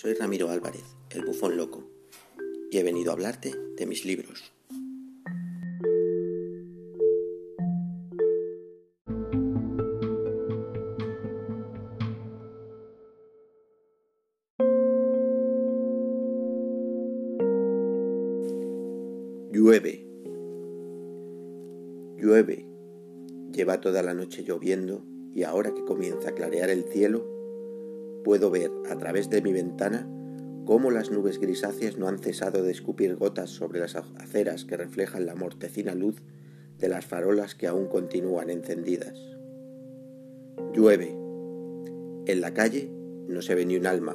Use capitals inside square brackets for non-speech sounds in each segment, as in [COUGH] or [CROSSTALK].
soy Ramiro Álvarez, el bufón loco, y he venido a hablarte de mis libros. Llueve. Llueve. Lleva toda la noche lloviendo y ahora que comienza a clarear el cielo, puedo ver a través de mi ventana cómo las nubes grisáceas no han cesado de escupir gotas sobre las aceras que reflejan la mortecina luz de las farolas que aún continúan encendidas. Llueve. En la calle no se ve ni un alma.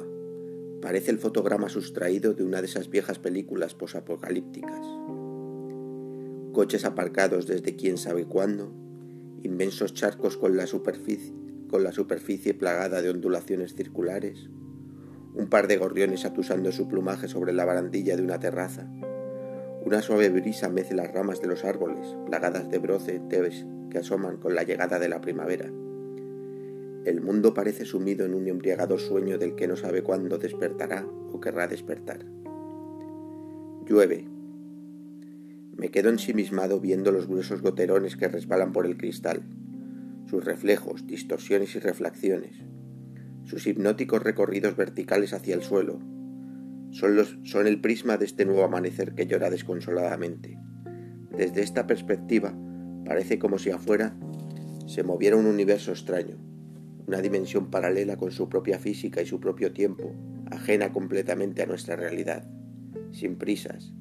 Parece el fotograma sustraído de una de esas viejas películas posapocalípticas. Coches aparcados desde quién sabe cuándo, inmensos charcos con la superficie con la superficie plagada de ondulaciones circulares, un par de gorriones atusando su plumaje sobre la barandilla de una terraza, una suave brisa mece las ramas de los árboles, plagadas de brocetes que asoman con la llegada de la primavera. El mundo parece sumido en un embriagado sueño del que no sabe cuándo despertará o querrá despertar. Llueve. Me quedo ensimismado viendo los gruesos goterones que resbalan por el cristal sus reflejos, distorsiones y reflexiones, sus hipnóticos recorridos verticales hacia el suelo, son, los, son el prisma de este nuevo amanecer que llora desconsoladamente. Desde esta perspectiva, parece como si afuera se moviera un universo extraño, una dimensión paralela con su propia física y su propio tiempo, ajena completamente a nuestra realidad, sin prisas,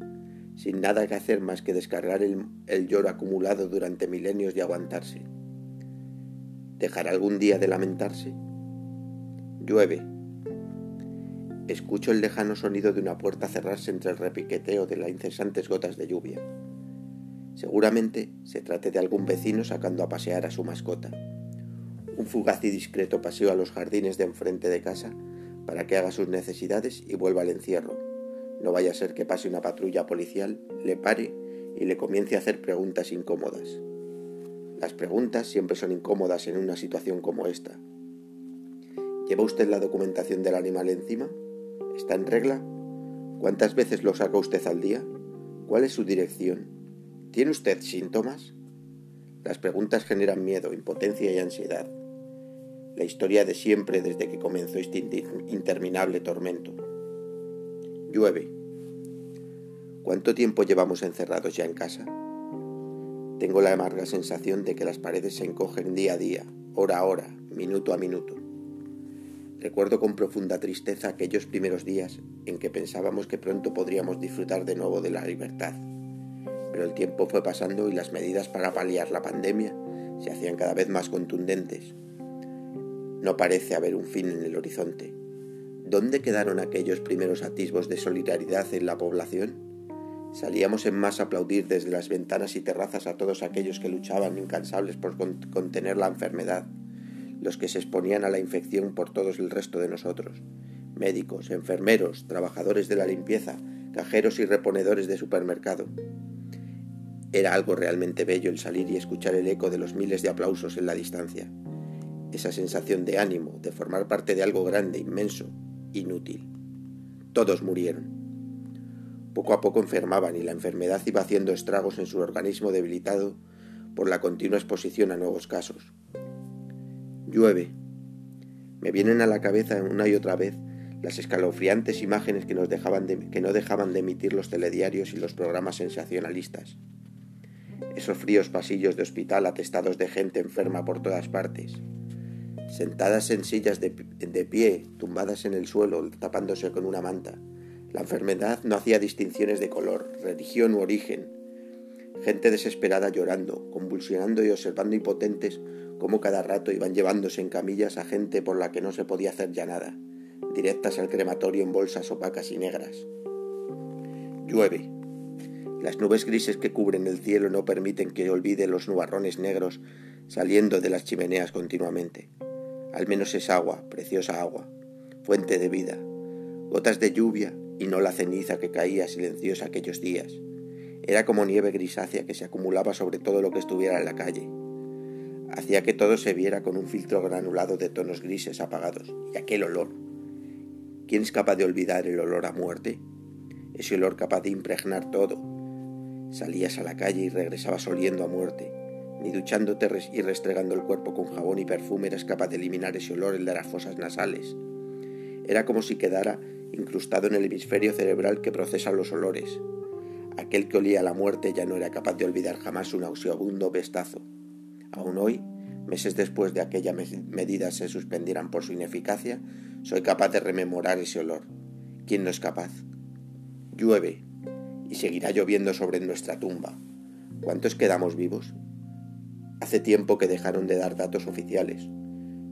sin nada que hacer más que descargar el, el lloro acumulado durante milenios y aguantarse. ¿Dejará algún día de lamentarse? Llueve. Escucho el lejano sonido de una puerta cerrarse entre el repiqueteo de las incesantes gotas de lluvia. Seguramente se trate de algún vecino sacando a pasear a su mascota. Un fugaz y discreto paseo a los jardines de enfrente de casa para que haga sus necesidades y vuelva al encierro. No vaya a ser que pase una patrulla policial, le pare y le comience a hacer preguntas incómodas. Las preguntas siempre son incómodas en una situación como esta. ¿Lleva usted la documentación del animal encima? ¿Está en regla? ¿Cuántas veces lo saca usted al día? ¿Cuál es su dirección? ¿Tiene usted síntomas? Las preguntas generan miedo, impotencia y ansiedad. La historia de siempre desde que comenzó este interminable tormento. Llueve. ¿Cuánto tiempo llevamos encerrados ya en casa? Tengo la amarga sensación de que las paredes se encogen día a día, hora a hora, minuto a minuto. Recuerdo con profunda tristeza aquellos primeros días en que pensábamos que pronto podríamos disfrutar de nuevo de la libertad. Pero el tiempo fue pasando y las medidas para paliar la pandemia se hacían cada vez más contundentes. No parece haber un fin en el horizonte. ¿Dónde quedaron aquellos primeros atisbos de solidaridad en la población? Salíamos en masa a aplaudir desde las ventanas y terrazas a todos aquellos que luchaban incansables por contener la enfermedad, los que se exponían a la infección por todos el resto de nosotros, médicos, enfermeros, trabajadores de la limpieza, cajeros y reponedores de supermercado. Era algo realmente bello el salir y escuchar el eco de los miles de aplausos en la distancia, esa sensación de ánimo, de formar parte de algo grande, inmenso, inútil. Todos murieron poco a poco enfermaban y la enfermedad iba haciendo estragos en su organismo debilitado por la continua exposición a nuevos casos. Llueve. Me vienen a la cabeza una y otra vez las escalofriantes imágenes que, nos dejaban que no dejaban de emitir los telediarios y los programas sensacionalistas. Esos fríos pasillos de hospital atestados de gente enferma por todas partes. Sentadas en sillas de pie, tumbadas en el suelo, tapándose con una manta la enfermedad no hacía distinciones de color, religión u origen. Gente desesperada llorando, convulsionando y observando impotentes cómo cada rato iban llevándose en camillas a gente por la que no se podía hacer ya nada, directas al crematorio en bolsas opacas y negras. Llueve. Las nubes grises que cubren el cielo no permiten que olvide los nubarrones negros saliendo de las chimeneas continuamente. Al menos es agua, preciosa agua, fuente de vida, gotas de lluvia y no la ceniza que caía silenciosa aquellos días. Era como nieve grisácea que se acumulaba sobre todo lo que estuviera en la calle. Hacía que todo se viera con un filtro granulado de tonos grises apagados y aquel olor. ¿Quién es capaz de olvidar el olor a muerte? Ese olor capaz de impregnar todo. Salías a la calle y regresabas oliendo a muerte. Ni duchándote y restregando el cuerpo con jabón y perfume eras capaz de eliminar ese olor el de las fosas nasales. Era como si quedara incrustado en el hemisferio cerebral que procesa los olores. Aquel que olía a la muerte ya no era capaz de olvidar jamás un nauseabundo bestazo. Aún hoy, meses después de que aquellas medidas se suspendieran por su ineficacia, soy capaz de rememorar ese olor. ¿Quién no es capaz? Llueve, y seguirá lloviendo sobre nuestra tumba. ¿Cuántos quedamos vivos? Hace tiempo que dejaron de dar datos oficiales.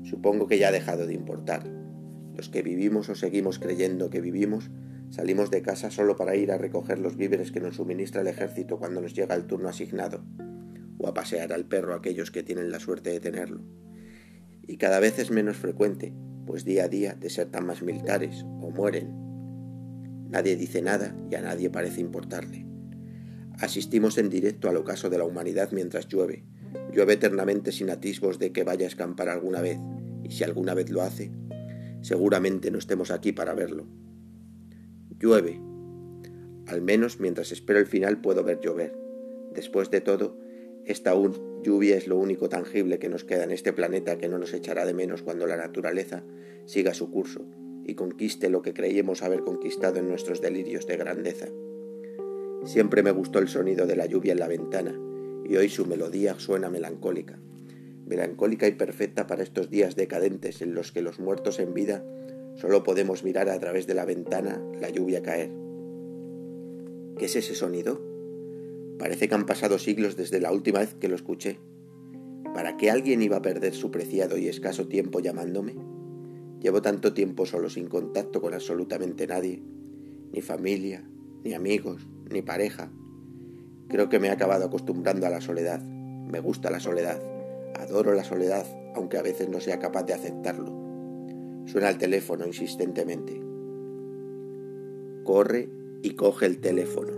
Supongo que ya ha dejado de importar. Los que vivimos o seguimos creyendo que vivimos, salimos de casa solo para ir a recoger los víveres que nos suministra el ejército cuando nos llega el turno asignado, o a pasear al perro aquellos que tienen la suerte de tenerlo. Y cada vez es menos frecuente, pues día a día desertan más militares o mueren. Nadie dice nada y a nadie parece importarle. Asistimos en directo al ocaso de la humanidad mientras llueve. Llueve eternamente sin atisbos de que vaya a escampar alguna vez, y si alguna vez lo hace, seguramente no estemos aquí para verlo. Llueve. Al menos mientras espero el final puedo ver llover. Después de todo, esta lluvia es lo único tangible que nos queda en este planeta que no nos echará de menos cuando la naturaleza siga su curso y conquiste lo que creíamos haber conquistado en nuestros delirios de grandeza. Siempre me gustó el sonido de la lluvia en la ventana, y hoy su melodía suena melancólica melancólica y perfecta para estos días decadentes en los que los muertos en vida solo podemos mirar a través de la ventana la lluvia caer. ¿Qué es ese sonido? Parece que han pasado siglos desde la última vez que lo escuché. ¿Para qué alguien iba a perder su preciado y escaso tiempo llamándome? Llevo tanto tiempo solo sin contacto con absolutamente nadie, ni familia, ni amigos, ni pareja. Creo que me he acabado acostumbrando a la soledad. Me gusta la soledad. Adoro la soledad, aunque a veces no sea capaz de aceptarlo. Suena el teléfono insistentemente. Corre y coge el teléfono.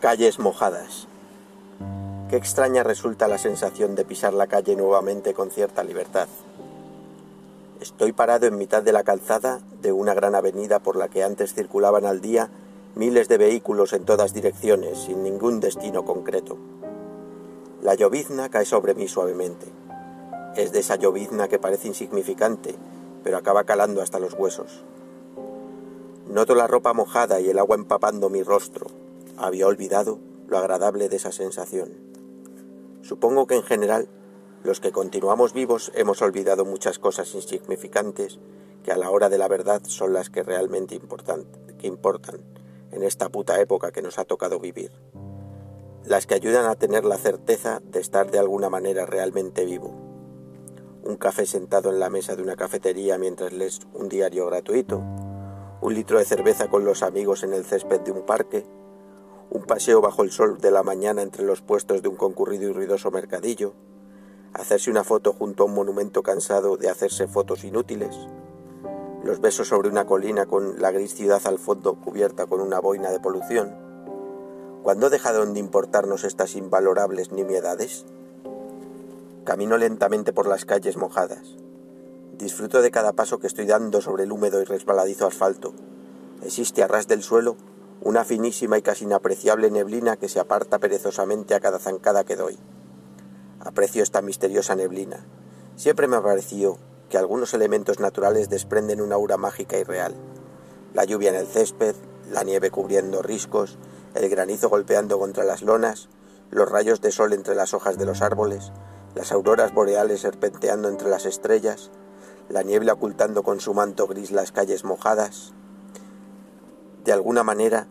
Calles mojadas. Qué extraña resulta la sensación de pisar la calle nuevamente con cierta libertad. Estoy parado en mitad de la calzada de una gran avenida por la que antes circulaban al día miles de vehículos en todas direcciones, sin ningún destino concreto. La llovizna cae sobre mí suavemente. Es de esa llovizna que parece insignificante, pero acaba calando hasta los huesos. Noto la ropa mojada y el agua empapando mi rostro. Había olvidado lo agradable de esa sensación. Supongo que en general los que continuamos vivos hemos olvidado muchas cosas insignificantes que a la hora de la verdad son las que realmente importan, que importan en esta puta época que nos ha tocado vivir. Las que ayudan a tener la certeza de estar de alguna manera realmente vivo. Un café sentado en la mesa de una cafetería mientras lees un diario gratuito. Un litro de cerveza con los amigos en el césped de un parque un paseo bajo el sol de la mañana entre los puestos de un concurrido y ruidoso mercadillo, hacerse una foto junto a un monumento cansado de hacerse fotos inútiles, los besos sobre una colina con la gris ciudad al fondo cubierta con una boina de polución. ¿Cuándo dejaron de importarnos estas invalorables nimiedades? Camino lentamente por las calles mojadas. Disfruto de cada paso que estoy dando sobre el húmedo y resbaladizo asfalto. Existe a ras del suelo una finísima y casi inapreciable neblina que se aparta perezosamente a cada zancada que doy. Aprecio esta misteriosa neblina. Siempre me ha parecido que algunos elementos naturales desprenden una aura mágica y real. La lluvia en el césped, la nieve cubriendo riscos, el granizo golpeando contra las lonas, los rayos de sol entre las hojas de los árboles, las auroras boreales serpenteando entre las estrellas, la niebla ocultando con su manto gris las calles mojadas, de alguna manera,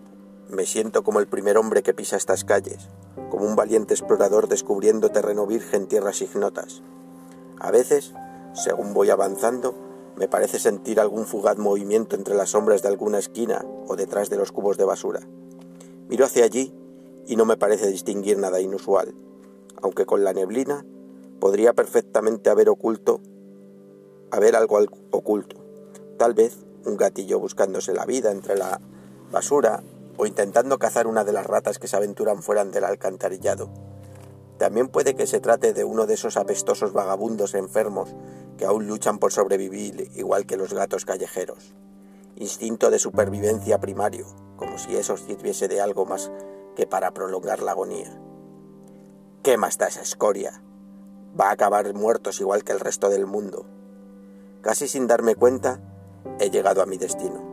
me siento como el primer hombre que pisa estas calles, como un valiente explorador descubriendo terreno virgen, tierras ignotas. A veces, según voy avanzando, me parece sentir algún fugaz movimiento entre las sombras de alguna esquina o detrás de los cubos de basura. Miro hacia allí y no me parece distinguir nada inusual, aunque con la neblina podría perfectamente haber oculto a ver algo oculto. Tal vez un gatillo buscándose la vida entre la basura o intentando cazar una de las ratas que se aventuran fuera del alcantarillado. También puede que se trate de uno de esos apestosos vagabundos enfermos que aún luchan por sobrevivir igual que los gatos callejeros. Instinto de supervivencia primario, como si eso sirviese de algo más que para prolongar la agonía. ¿Qué más da esa escoria? Va a acabar muertos igual que el resto del mundo. Casi sin darme cuenta, he llegado a mi destino.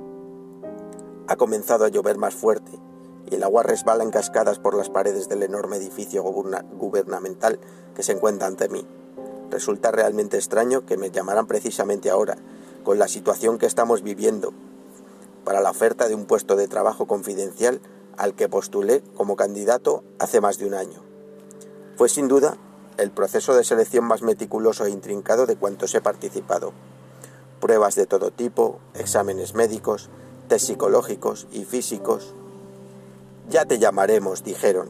Ha comenzado a llover más fuerte y el agua resbala en cascadas por las paredes del enorme edificio gubernamental que se encuentra ante mí. Resulta realmente extraño que me llamaran precisamente ahora, con la situación que estamos viviendo, para la oferta de un puesto de trabajo confidencial al que postulé como candidato hace más de un año. Fue sin duda el proceso de selección más meticuloso e intrincado de cuantos he participado. Pruebas de todo tipo, exámenes médicos, psicológicos y físicos, ya te llamaremos, dijeron,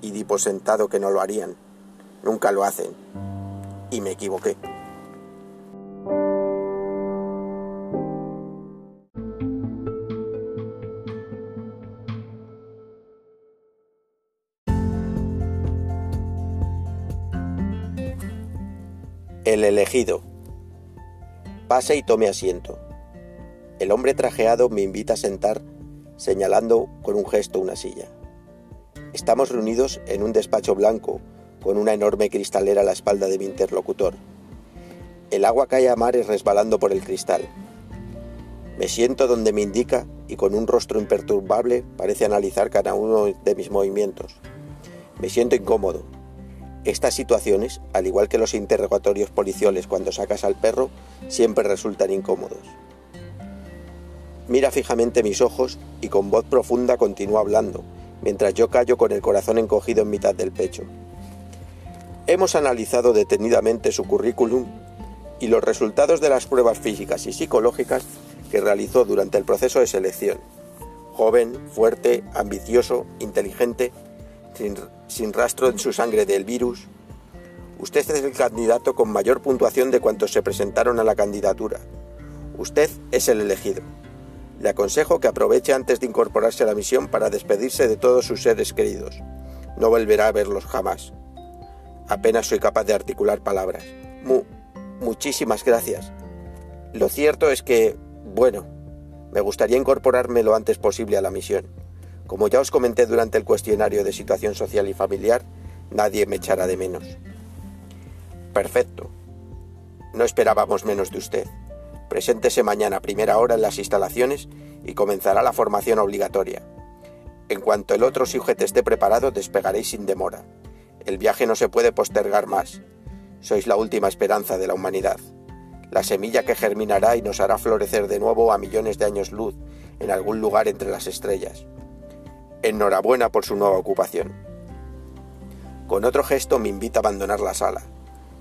y di por sentado que no lo harían. Nunca lo hacen. Y me equivoqué. El elegido. Pase y tome asiento. El hombre trajeado me invita a sentar señalando con un gesto una silla. Estamos reunidos en un despacho blanco, con una enorme cristalera a la espalda de mi interlocutor. El agua cae a mares resbalando por el cristal. Me siento donde me indica y con un rostro imperturbable parece analizar cada uno de mis movimientos. Me siento incómodo. Estas situaciones, al igual que los interrogatorios policiales cuando sacas al perro, siempre resultan incómodos. Mira fijamente mis ojos y con voz profunda continúa hablando, mientras yo callo con el corazón encogido en mitad del pecho. Hemos analizado detenidamente su currículum y los resultados de las pruebas físicas y psicológicas que realizó durante el proceso de selección. Joven, fuerte, ambicioso, inteligente, sin, sin, rastro en su sangre del virus. Usted es el candidato con mayor puntuación de cuantos se presentaron a la candidatura. Usted es el elegido. Le aconsejo que aproveche antes de incorporarse a la misión para despedirse de todos sus seres queridos. No volverá a verlos jamás. Apenas soy capaz de articular palabras. Mu, muchísimas gracias. Lo cierto es que, bueno, me gustaría incorporarme lo antes posible a la misión. Como ya os comenté durante el cuestionario de situación social y familiar, nadie me echará de menos. Perfecto. No esperábamos menos de usted. Preséntese mañana a primera hora en las instalaciones y comenzará la formación obligatoria. En cuanto el otro sujeto esté preparado, despegaréis sin demora. El viaje no se puede postergar más. Sois la última esperanza de la humanidad. La semilla que germinará y nos hará florecer de nuevo a millones de años luz en algún lugar entre las estrellas. Enhorabuena por su nueva ocupación. Con otro gesto me invita a abandonar la sala.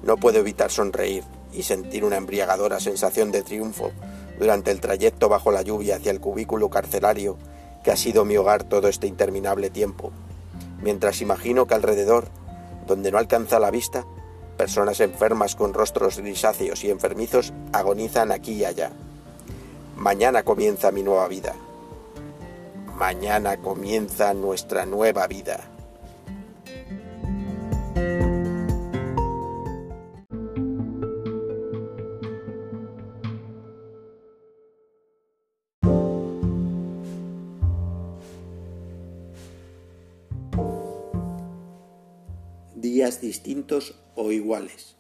No puedo evitar sonreír y sentir una embriagadora sensación de triunfo durante el trayecto bajo la lluvia hacia el cubículo carcelario que ha sido mi hogar todo este interminable tiempo, mientras imagino que alrededor, donde no alcanza la vista, personas enfermas con rostros grisáceos y enfermizos agonizan aquí y allá. Mañana comienza mi nueva vida. Mañana comienza nuestra nueva vida. Distintos o iguales.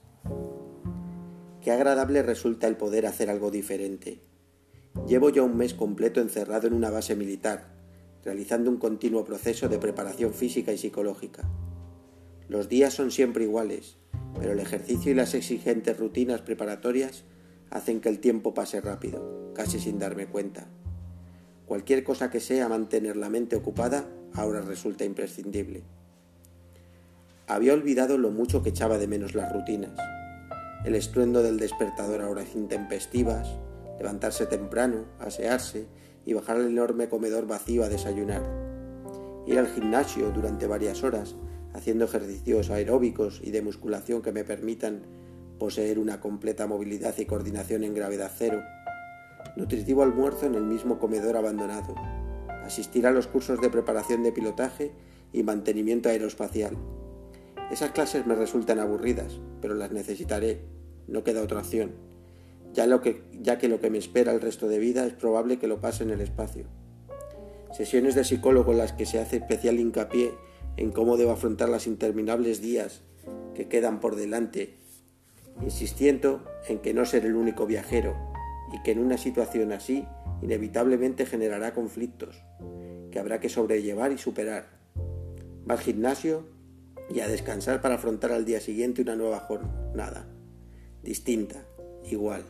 Qué agradable resulta el poder hacer algo diferente. Llevo ya un mes completo encerrado en una base militar, realizando un continuo proceso de preparación física y psicológica. Los días son siempre iguales, pero el ejercicio y las exigentes rutinas preparatorias hacen que el tiempo pase rápido, casi sin darme cuenta. Cualquier cosa que sea mantener la mente ocupada ahora resulta imprescindible. Había olvidado lo mucho que echaba de menos las rutinas. El estruendo del despertador a horas intempestivas, levantarse temprano, asearse y bajar al enorme comedor vacío a desayunar. Ir al gimnasio durante varias horas, haciendo ejercicios aeróbicos y de musculación que me permitan poseer una completa movilidad y coordinación en gravedad cero, nutritivo almuerzo en el mismo comedor abandonado, asistir a los cursos de preparación de pilotaje y mantenimiento aeroespacial. Esas clases me resultan aburridas, pero las necesitaré, no queda otra opción, ya, que, lo que me espera el resto de vida es probable que lo pase en el espacio. Sesiones de psicólogo en las que se hace especial hincapié en cómo debo afrontar las interminables días que quedan por delante, insistiendo en que no ser el único viajero y que en una situación así inevitablemente generará conflictos que habrá que sobrellevar y superar. Al gimnasio y a descansar para afrontar al día siguiente una nueva jornada, distinta, igual.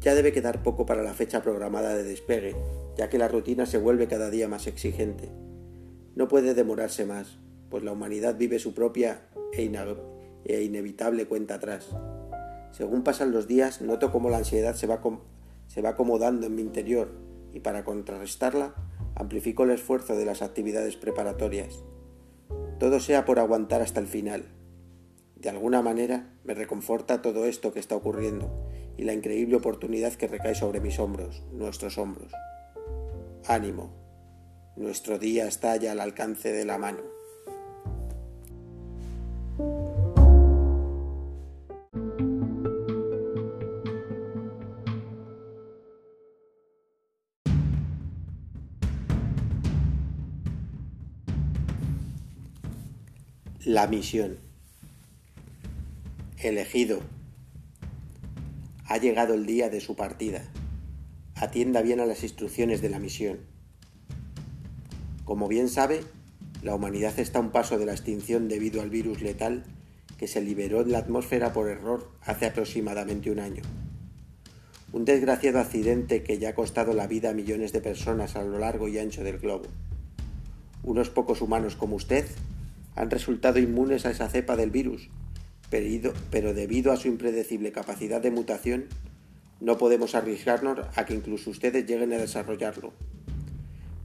Ya debe quedar poco para la fecha programada de despegue, ya que la rutina se vuelve cada día más exigente. No puede demorarse más, pues la humanidad vive su propia e, e inevitable cuenta atrás. Según pasan los días, noto cómo la ansiedad se va, se va acomodando en mi interior y para contrarrestarla amplifico el esfuerzo de las actividades preparatorias. Todo sea por aguantar hasta el final. De alguna manera me reconforta todo esto que está ocurriendo y la increíble oportunidad que recae sobre mis hombros, nuestros hombros. Ánimo. Nuestro día está ya al alcance de la mano. La misión. Elegido. Ha llegado el día de su partida. Atienda bien a las instrucciones de la misión. Como bien sabe, la humanidad está a un paso de la extinción debido al virus letal que se liberó en la atmósfera por error hace aproximadamente un año. Un desgraciado accidente que ya ha costado la vida a millones de personas a lo largo y ancho del globo. Unos pocos humanos como usted han resultado inmunes a esa cepa del virus, pero debido a su impredecible capacidad de mutación, no podemos arriesgarnos a que incluso ustedes lleguen a desarrollarlo.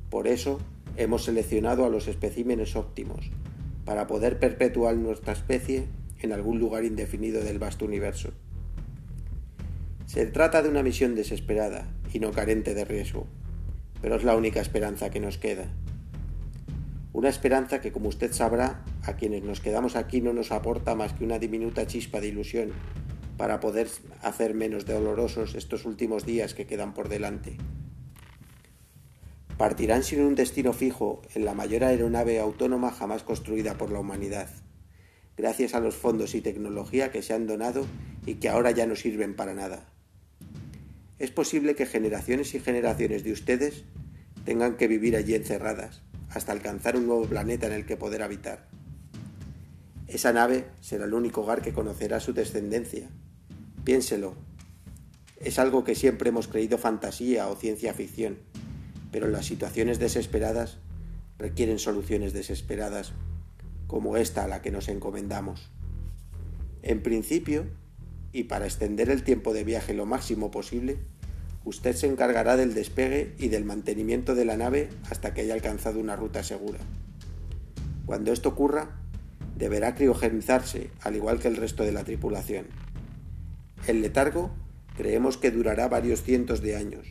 Por eso, hemos seleccionado a los especímenes óptimos, para poder perpetuar nuestra especie en algún lugar indefinido del vasto universo. Se trata de una misión desesperada y no carente de riesgo, pero es la única esperanza que nos queda. Una esperanza que, como usted sabrá, a quienes nos quedamos aquí no nos aporta más que una diminuta chispa de ilusión para poder hacer menos dolorosos estos últimos días que quedan por delante. Partirán sin un destino fijo en la mayor aeronave autónoma jamás construida por la humanidad, gracias a los fondos y tecnología que se han donado y que ahora ya no sirven para nada. Es posible que generaciones y generaciones de ustedes tengan que vivir allí encerradas, hasta alcanzar un nuevo planeta en el que poder habitar. Esa nave será el único hogar que conocerá su descendencia. Piénselo. Es algo que siempre hemos creído fantasía o ciencia ficción, pero las situaciones desesperadas requieren soluciones desesperadas, como esta a la que nos encomendamos. En principio, y para extender el tiempo de viaje lo máximo posible, Usted se encargará del despegue y del mantenimiento de la nave hasta que haya alcanzado una ruta segura. Cuando esto ocurra, deberá criogenizarse, al igual que el resto de la tripulación. El letargo creemos que durará varios cientos de años.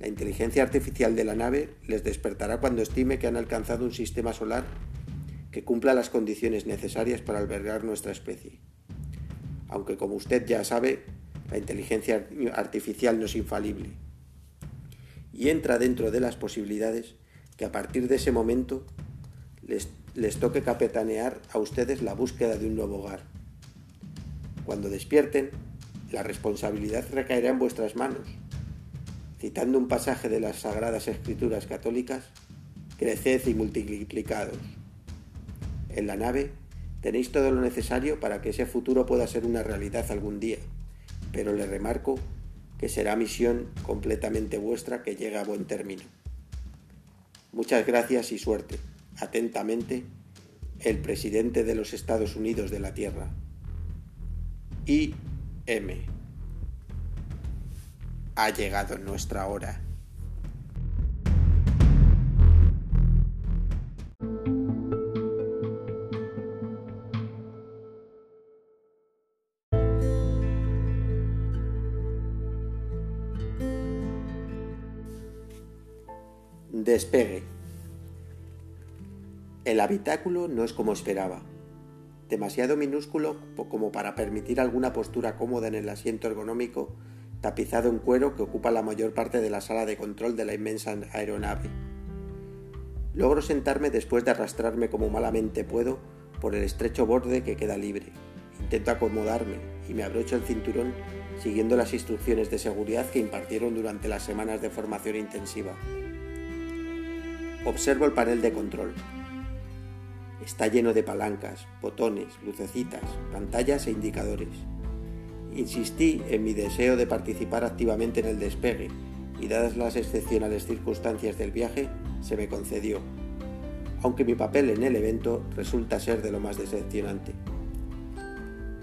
La inteligencia artificial de la nave les despertará cuando estime que han alcanzado un sistema solar que cumpla las condiciones necesarias para albergar nuestra especie. Aunque como usted ya sabe, la inteligencia artificial no es infalible. Y entra dentro de las posibilidades que a partir de ese momento les, toque capitanear a ustedes la búsqueda de un nuevo hogar. Cuando despierten, la responsabilidad recaerá en vuestras manos. Citando un pasaje de las Sagradas Escrituras católicas, creced y multiplicados. En la nave tenéis todo lo necesario para que ese futuro pueda ser una realidad algún día pero le remarco que será misión completamente vuestra que llegue a buen término. Muchas gracias y suerte. Atentamente, el presidente de los Estados Unidos de la Tierra. I.M. Ha llegado nuestra hora. Despegue. El habitáculo no es como esperaba. Demasiado minúsculo como para permitir alguna postura cómoda en el asiento ergonómico tapizado en cuero que ocupa la mayor parte de la sala de control de la inmensa aeronave. Logro sentarme después de arrastrarme como malamente puedo por el estrecho borde que queda libre. Intento acomodarme y me abrocho el cinturón siguiendo las instrucciones de seguridad que impartieron durante las semanas de formación intensiva. Observo el panel de control. Está lleno de palancas, botones, lucecitas, pantallas e indicadores. Insistí en mi deseo de participar activamente en el despegue y dadas las excepcionales circunstancias del viaje, se me concedió, aunque mi papel en el evento resulta ser de lo más decepcionante.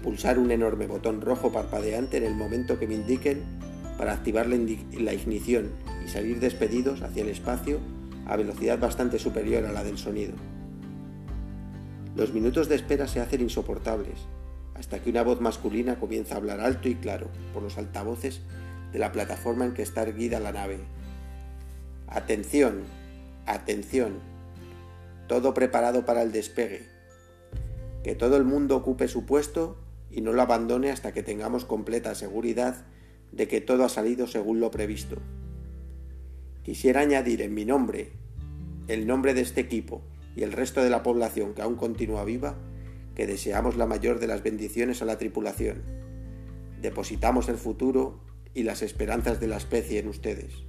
Pulsar un enorme botón rojo parpadeante en el momento que me indiquen para activar la, la ignición y salir despedidos hacia el espacio a velocidad bastante superior a la del sonido. Los minutos de espera se hacen insoportables hasta que una voz masculina comienza a hablar alto y claro por los altavoces de la plataforma en que está erguida la nave. Atención, atención, todo preparado para el despegue. Que todo el mundo ocupe su puesto y no lo abandone hasta que tengamos completa seguridad de que todo ha salido según lo previsto. Quisiera añadir en mi nombre, el nombre de este equipo y el resto de la población que aún continúa viva, que deseamos la mayor de las bendiciones a la tripulación. Depositamos el futuro y las esperanzas de la especie en ustedes.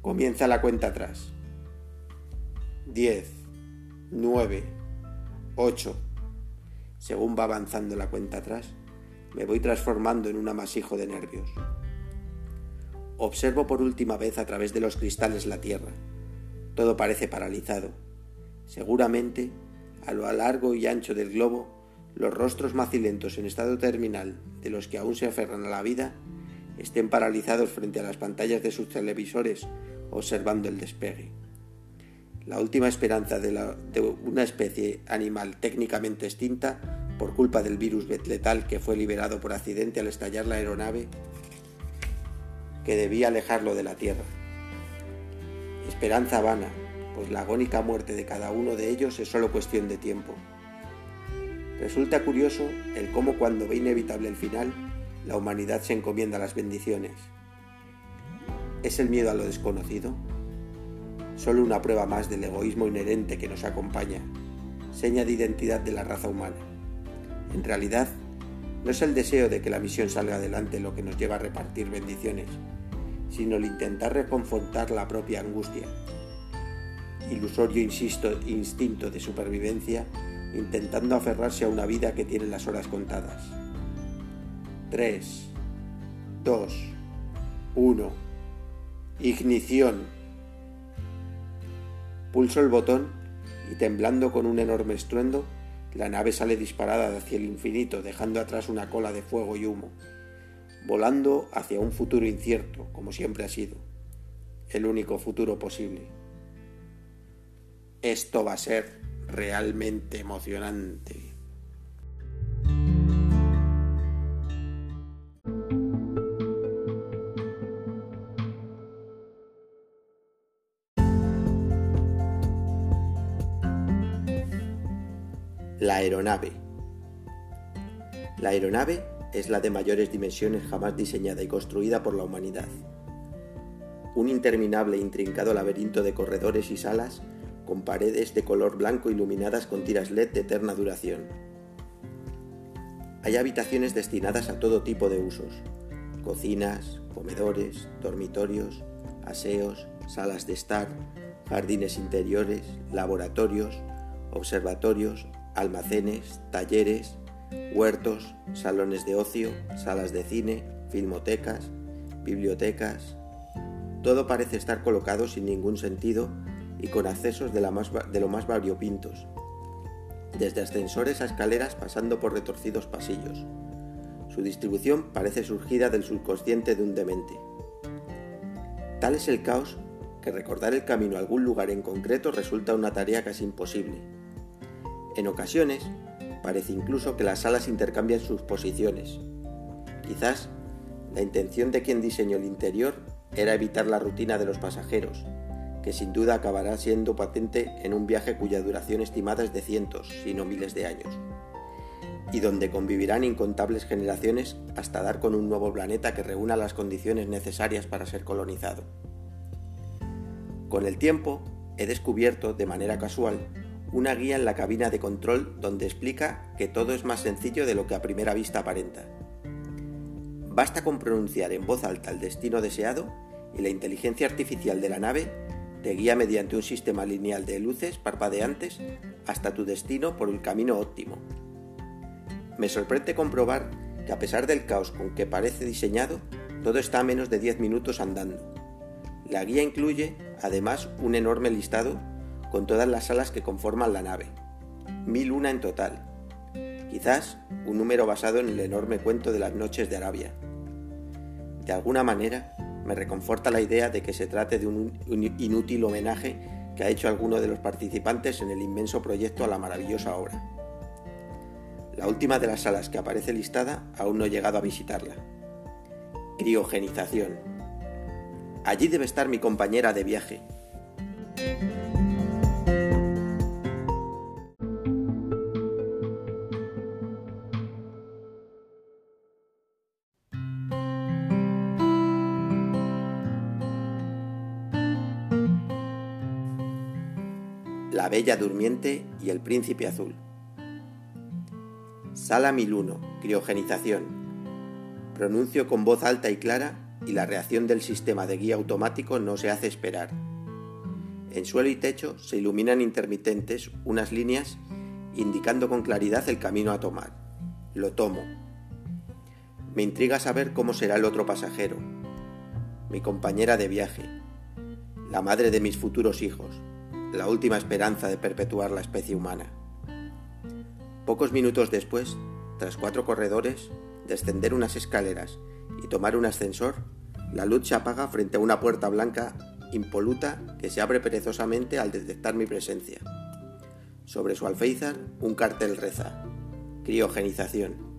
Comienza la cuenta atrás. 10, 9, 8. Según va avanzando la cuenta atrás, me voy transformando en un amasijo de nervios. Observo por última vez a través de los cristales la Tierra. Todo parece paralizado. Seguramente a lo largo y ancho del globo, los rostros macilentos en estado terminal de los que aún se aferran a la vida estén paralizados frente a las pantallas de sus televisores observando el despegue. La última esperanza de, una especie animal técnicamente extinta por culpa del virus letal que fue liberado por accidente al estallar la aeronave que debía alejarlo de la Tierra. Esperanza vana, pues la agónica muerte de cada uno de ellos es solo cuestión de tiempo. Resulta curioso el cómo cuando ve inevitable el final, la humanidad se encomienda a las bendiciones. ¿Es el miedo a lo desconocido? Solo una prueba más del egoísmo inherente que nos acompaña, seña de identidad de la raza humana. En realidad, no es el deseo de que la misión salga adelante lo que nos lleva a repartir bendiciones, sino el intentar reconfortar la propia angustia, ilusorio insisto, instinto de supervivencia, intentando aferrarse a una vida que tiene las horas contadas. 3, 2, 1. Ignición. Pulso el botón y temblando con un enorme estruendo, la nave sale disparada hacia el infinito, dejando atrás una cola de fuego y humo, volando hacia un futuro incierto, como siempre ha sido, el único futuro posible. Esto va a ser realmente emocionante. La aeronave. La aeronave es la de mayores dimensiones jamás diseñada y construida por la humanidad. Un interminable e intrincado laberinto de corredores y salas con paredes de color blanco iluminadas con tiras LED de eterna duración. Hay habitaciones destinadas a todo tipo de usos, cocinas, comedores, dormitorios, aseos, salas de estar, jardines interiores, laboratorios, observatorios, almacenes, talleres, huertos, salones de ocio, salas de cine, filmotecas, bibliotecas. Todo parece estar colocado sin ningún sentido y con accesos de, lo más variopintos, desde ascensores a escaleras pasando por retorcidos pasillos. Su distribución parece surgida del subconsciente de un demente. Tal es el caos que recordar el camino a algún lugar en concreto resulta una tarea casi imposible. En ocasiones, parece incluso que las salas intercambian sus posiciones. Quizás la intención de quien diseñó el interior era evitar la rutina de los pasajeros que sin duda acabará siendo patente en un viaje cuya duración estimada es de cientos, si no miles de años, y donde convivirán incontables generaciones hasta dar con un nuevo planeta que reúna las condiciones necesarias para ser colonizado. Con el tiempo, he descubierto, de manera casual, una guía en la cabina de control donde explica que todo es más sencillo de lo que a primera vista aparenta. Basta con pronunciar en voz alta el destino deseado y la inteligencia artificial de la nave te guía mediante un sistema lineal de luces parpadeantes hasta tu destino por el camino óptimo. Me sorprende comprobar que a pesar del caos con que parece diseñado, todo está a menos de 10 minutos andando. La guía incluye, además, un enorme listado con todas las salas que conforman la nave, mil una en total, quizás un número basado en el enorme cuento de las noches de Arabia. De alguna manera, me reconforta la idea de que se trate de un inútil homenaje que ha hecho alguno de los participantes en el inmenso proyecto a la maravillosa obra. La última de las salas que aparece listada aún no he llegado a visitarla. Criogenización. Allí debe estar mi compañera de viaje, Bella Durmiente y el Príncipe Azul. Sala 1001, criogenización. Pronuncio con voz alta y clara y la reacción del sistema de guía automático no se hace esperar. En suelo y techo se iluminan intermitentes unas líneas indicando con claridad el camino a tomar. Lo tomo. Me intriga saber cómo será el otro pasajero, mi compañera de viaje, la madre de mis futuros hijos, la última esperanza de perpetuar la especie humana. Pocos minutos después, tras cuatro corredores, descender unas escaleras y tomar un ascensor, la luz se apaga frente a una puerta blanca impoluta que se abre perezosamente al detectar mi presencia. Sobre su alféizar, un cartel reza: Criogenización.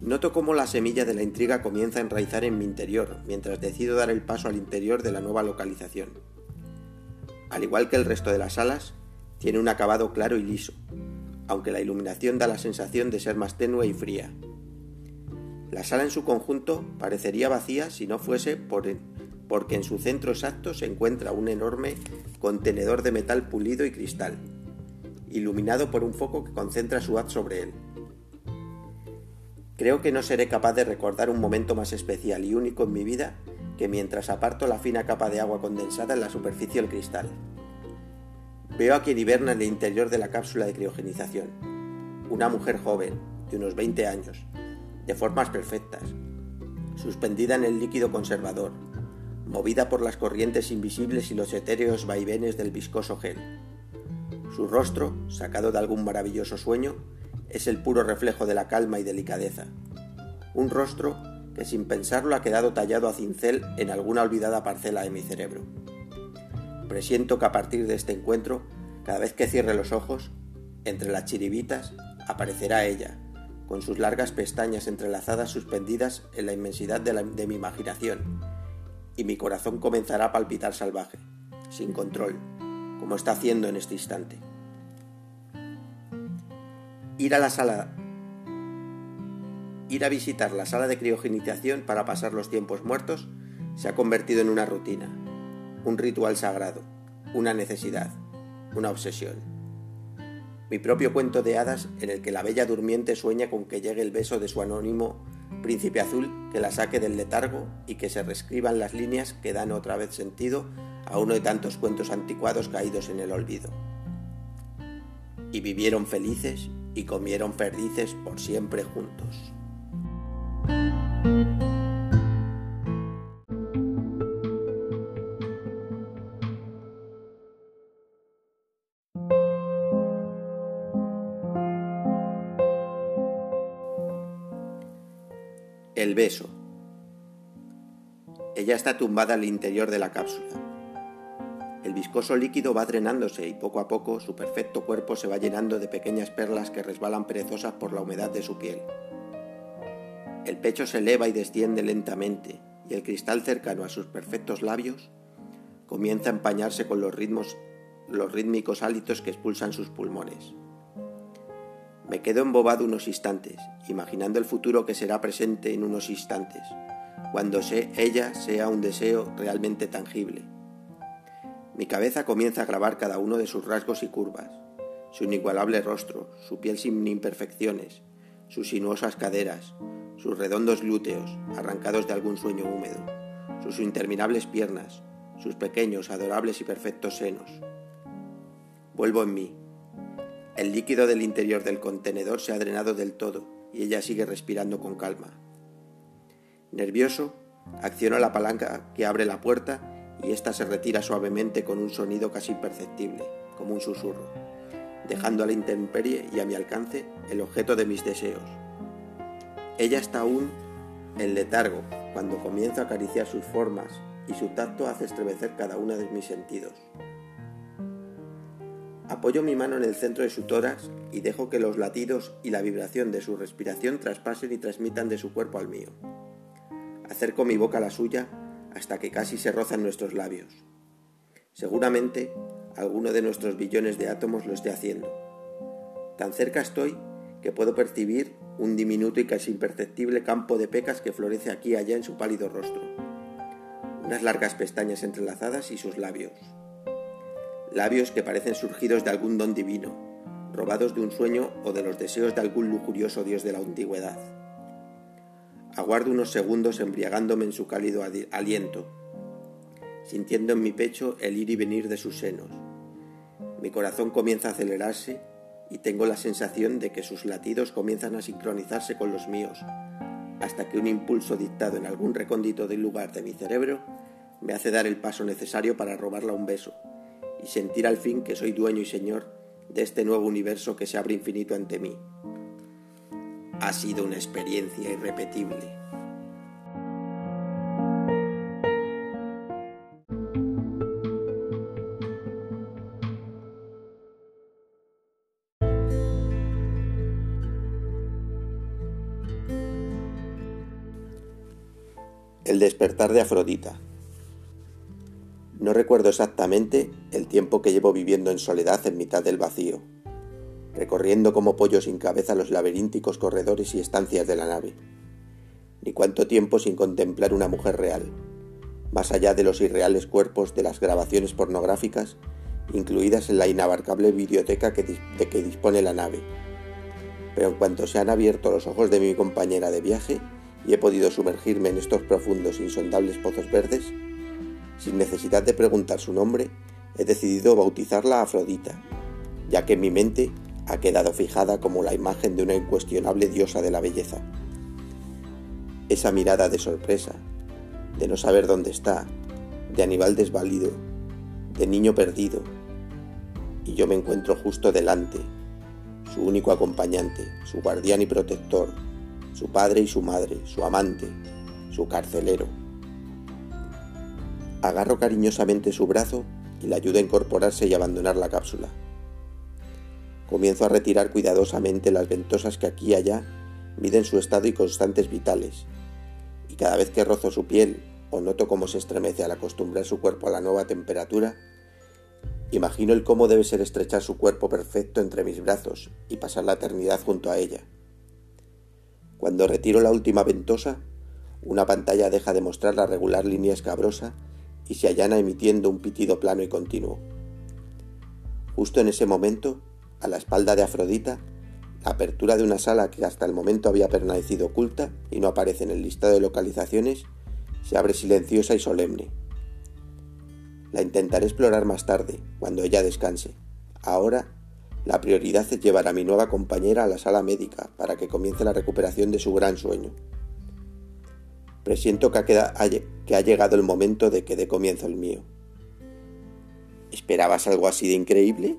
Noto cómo la semilla de la intriga comienza a enraizar en mi interior mientras decido dar el paso al interior de la nueva localización. Al igual que el resto de las salas, tiene un acabado claro y liso, aunque la iluminación da la sensación de ser más tenue y fría. La sala en su conjunto parecería vacía si no fuese por porque en su centro exacto se encuentra un enorme contenedor de metal pulido y cristal, iluminado por un foco que concentra su haz sobre él. Creo que no seré capaz de recordar un momento más especial y único en mi vida que mientras aparto la fina capa de agua condensada en la superficie del cristal. Veo a quien hiberna en el interior de la cápsula de criogenización. Una mujer joven, de unos 20 años, de formas perfectas, suspendida en el líquido conservador, movida por las corrientes invisibles y los etéreos vaivenes del viscoso gel. Su rostro, sacado de algún maravilloso sueño, es el puro reflejo de la calma y delicadeza. Un rostro que sin pensarlo ha quedado tallado a cincel en alguna olvidada parcela de mi cerebro. Presiento que a partir de este encuentro, cada vez que cierre los ojos, entre las chiribitas, aparecerá ella, con sus largas pestañas entrelazadas suspendidas en la inmensidad de, de mi imaginación, y mi corazón comenzará a palpitar salvaje, sin control, como está haciendo en este instante. Ir a la sala Ir a visitar la sala de criogenización para pasar los tiempos muertos se ha convertido en una rutina, un ritual sagrado, una necesidad, una obsesión. Mi propio cuento de hadas en el que la bella durmiente sueña con que llegue el beso de su anónimo príncipe azul que la saque del letargo y que se reescriban las líneas que dan otra vez sentido a uno de tantos cuentos anticuados caídos en el olvido. Y vivieron felices y comieron perdices por siempre juntos. El beso. Ella está tumbada al interior de la cápsula. El viscoso líquido va drenándose y poco a poco su perfecto cuerpo se va llenando de pequeñas perlas que resbalan perezosas por la humedad de su piel. El pecho se eleva y desciende lentamente y el cristal cercano a sus perfectos labios comienza a empañarse con los ritmos los rítmicos hálitos que expulsan sus pulmones. Me quedo embobado unos instantes, imaginando el futuro que será presente en unos instantes, cuando ella sea un deseo realmente tangible. Mi cabeza comienza a grabar cada uno de sus rasgos y curvas, su inigualable rostro, su piel sin imperfecciones, sus sinuosas caderas, sus redondos glúteos, arrancados de algún sueño húmedo, sus interminables piernas, sus pequeños, adorables y perfectos senos. Vuelvo en mí. El líquido del interior del contenedor se ha drenado del todo y ella sigue respirando con calma. Nervioso, acciono la palanca que abre la puerta y ésta se retira suavemente con un sonido casi imperceptible, como un susurro, dejando a la intemperie y a mi alcance el objeto de mis deseos. Ella está aún en letargo cuando comienzo a acariciar sus formas y su tacto hace estremecer cada uno de mis sentidos. Apoyo mi mano en el centro de su tórax y dejo que los latidos y la vibración de su respiración traspasen y transmitan de su cuerpo al mío. Acerco mi boca a la suya hasta que casi se rozan nuestros labios. Seguramente alguno de nuestros billones de átomos lo esté haciendo. Tan cerca estoy que puedo percibir un diminuto y casi imperceptible campo de pecas que florece aquí y allá en su pálido rostro. Unas largas pestañas entrelazadas y sus labios labios que parecen surgidos de algún don divino, robados de un sueño o de los deseos de algún lujurioso dios de la antigüedad. Aguardo unos segundos embriagándome en su cálido aliento, sintiendo en mi pecho el ir y venir de sus senos. Mi corazón comienza a acelerarse y tengo la sensación de que sus latidos comienzan a sincronizarse con los míos, hasta que un impulso dictado en algún recóndito del lugar de mi cerebro me hace dar el paso necesario para robarla un beso y sentir al fin que soy dueño y señor de este nuevo universo que se abre infinito ante mí. Ha sido una experiencia irrepetible. El despertar de Afrodita. No recuerdo exactamente el tiempo que llevo viviendo en soledad en mitad del vacío, recorriendo como pollo sin cabeza los laberínticos corredores y estancias de la nave, ni cuánto tiempo sin contemplar una mujer real, más allá de los irreales cuerpos de las grabaciones pornográficas incluidas en la inabarcable biblioteca que de que dispone la nave. Pero en cuanto se han abierto los ojos de mi compañera de viaje y he podido sumergirme en estos profundos e insondables pozos verdes, sin necesidad de preguntar su nombre, he decidido bautizarla Afrodita, ya que en mi mente ha quedado fijada como la imagen de una incuestionable diosa de la belleza. Esa mirada de sorpresa, de no saber dónde está, de animal desvalido, de niño perdido, y yo me encuentro justo delante, su único acompañante, su guardián y protector, su padre y su madre, su amante, su carcelero. Agarro cariñosamente su brazo y la ayudo a incorporarse y abandonar la cápsula. Comienzo a retirar cuidadosamente las ventosas que aquí y allá miden su estado y constantes vitales, y cada vez que rozo su piel o noto cómo se estremece al acostumbrar su cuerpo a la nueva temperatura, imagino el cómo debe ser estrechar su cuerpo perfecto entre mis brazos y pasar la eternidad junto a ella. Cuando retiro la última ventosa, una pantalla deja de mostrar la regular línea escabrosa y se allana emitiendo un pitido plano y continuo. Justo en ese momento, a la espalda de Afrodita, la apertura de una sala que hasta el momento había permanecido oculta y no aparece en el listado de localizaciones, se abre silenciosa y solemne. La intentaré explorar más tarde, cuando ella descanse. Ahora, la prioridad es llevar a mi nueva compañera a la sala médica para que comience la recuperación de su gran sueño. Presiento que ha, llegado el momento de que dé comienzo el mío. ¿Esperabas algo así de increíble?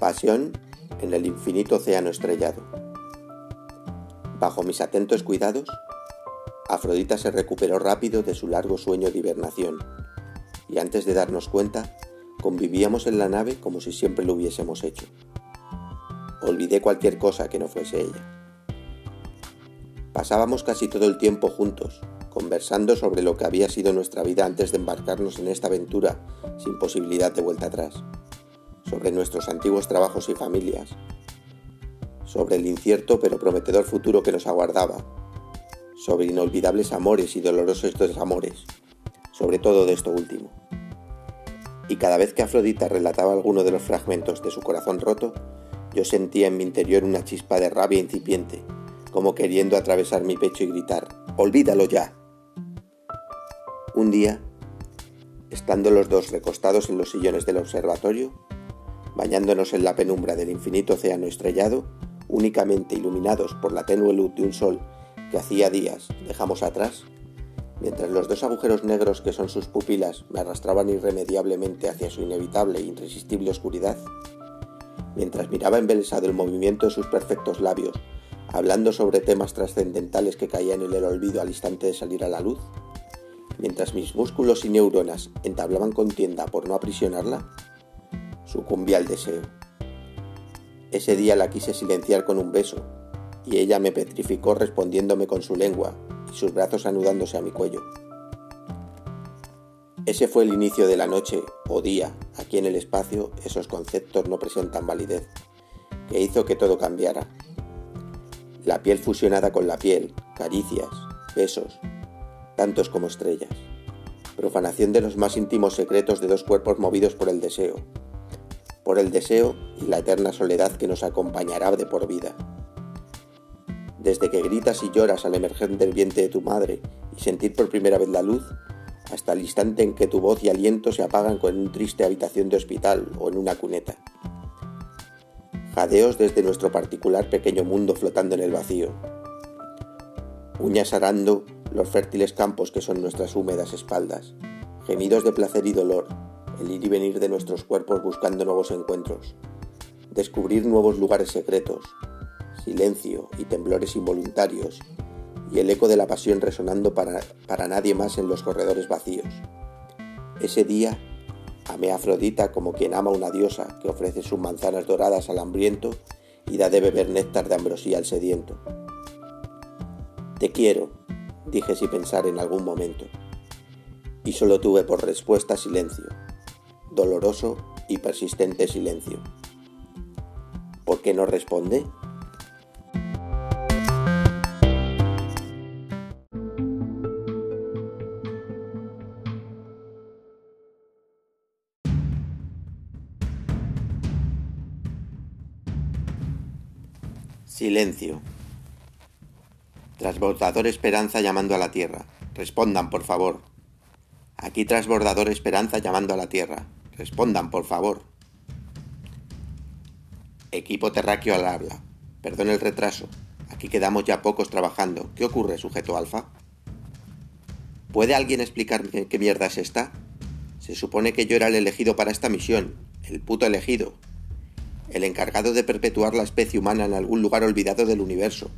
Pasión en el infinito océano estrellado. Bajo mis atentos cuidados, Afrodita se recuperó rápido de su largo sueño de hibernación y antes de darnos cuenta, convivíamos en la nave como si siempre lo hubiésemos hecho. Olvidé cualquier cosa que no fuese ella. Pasábamos casi todo el tiempo juntos, conversando sobre lo que había sido nuestra vida antes de embarcarnos en esta aventura sin posibilidad de vuelta atrás, sobre nuestros antiguos trabajos y familias, sobre el incierto pero prometedor futuro que nos aguardaba, sobre inolvidables amores y dolorosos desamores, sobre todo de esto último. Y cada vez que Afrodita relataba alguno de los fragmentos de su corazón roto, yo sentía en mi interior una chispa de rabia incipiente, como queriendo atravesar mi pecho y gritar, ¡Olvídalo ya! Un día, estando los dos recostados en los sillones del observatorio, bañándonos en la penumbra del infinito océano estrellado, únicamente iluminados por la tenue luz de un sol que hacía días dejamos atrás, mientras los dos agujeros negros que son sus pupilas me arrastraban irremediablemente hacia su inevitable e irresistible oscuridad, mientras miraba embelesado el movimiento de sus perfectos labios, hablando sobre temas trascendentales que caían en el olvido al instante de salir a la luz, mientras mis músculos y neuronas entablaban contienda por no aprisionarla, sucumbí al deseo. Ese día la quise silenciar con un beso, y ella me petrificó respondiéndome con su lengua y sus brazos anudándose a mi cuello. Ese fue el inicio de la noche o día, aquí en el espacio esos conceptos no presentan validez, que hizo que todo cambiara. La piel fusionada con la piel, caricias, besos, tantos como estrellas. Profanación de los más íntimos secretos de dos cuerpos movidos por el deseo, por el deseo y la eterna soledad que nos acompañará de por vida. Desde que gritas y lloras al emerger del vientre de tu madre y sentir por primera vez la luz, hasta el instante en que tu voz y aliento se apagan con una triste habitación de hospital o en una cuneta. Jadeos desde nuestro particular pequeño mundo flotando en el vacío. Uñas arando los fértiles campos que son nuestras húmedas espaldas. Gemidos de placer y dolor, el ir y venir de nuestros cuerpos buscando nuevos encuentros, descubrir nuevos lugares secretos, silencio y temblores involuntarios, y el eco de la pasión resonando para, para nadie más en los corredores vacíos. Ese día amé a Afrodita como quien ama a una diosa que ofrece sus manzanas doradas al hambriento y da de beber néctar de ambrosía al sediento. Te quiero, dije sin pensar en algún momento, y solo tuve por respuesta silencio doloroso y persistente silencio. ¿Por qué no responde? Silencio. Transbordador Esperanza llamando a la Tierra. Respondan, por favor. Aquí Transbordador Esperanza llamando a la Tierra. Respondan, por favor. Equipo terráqueo al habla. Perdón el retraso. Aquí quedamos ya pocos trabajando. ¿Qué ocurre, sujeto alfa? ¿Puede alguien explicarme qué mierda es esta? Se supone que yo era el elegido para esta misión. El puto elegido. El encargado de perpetuar la especie humana en algún lugar olvidado del universo.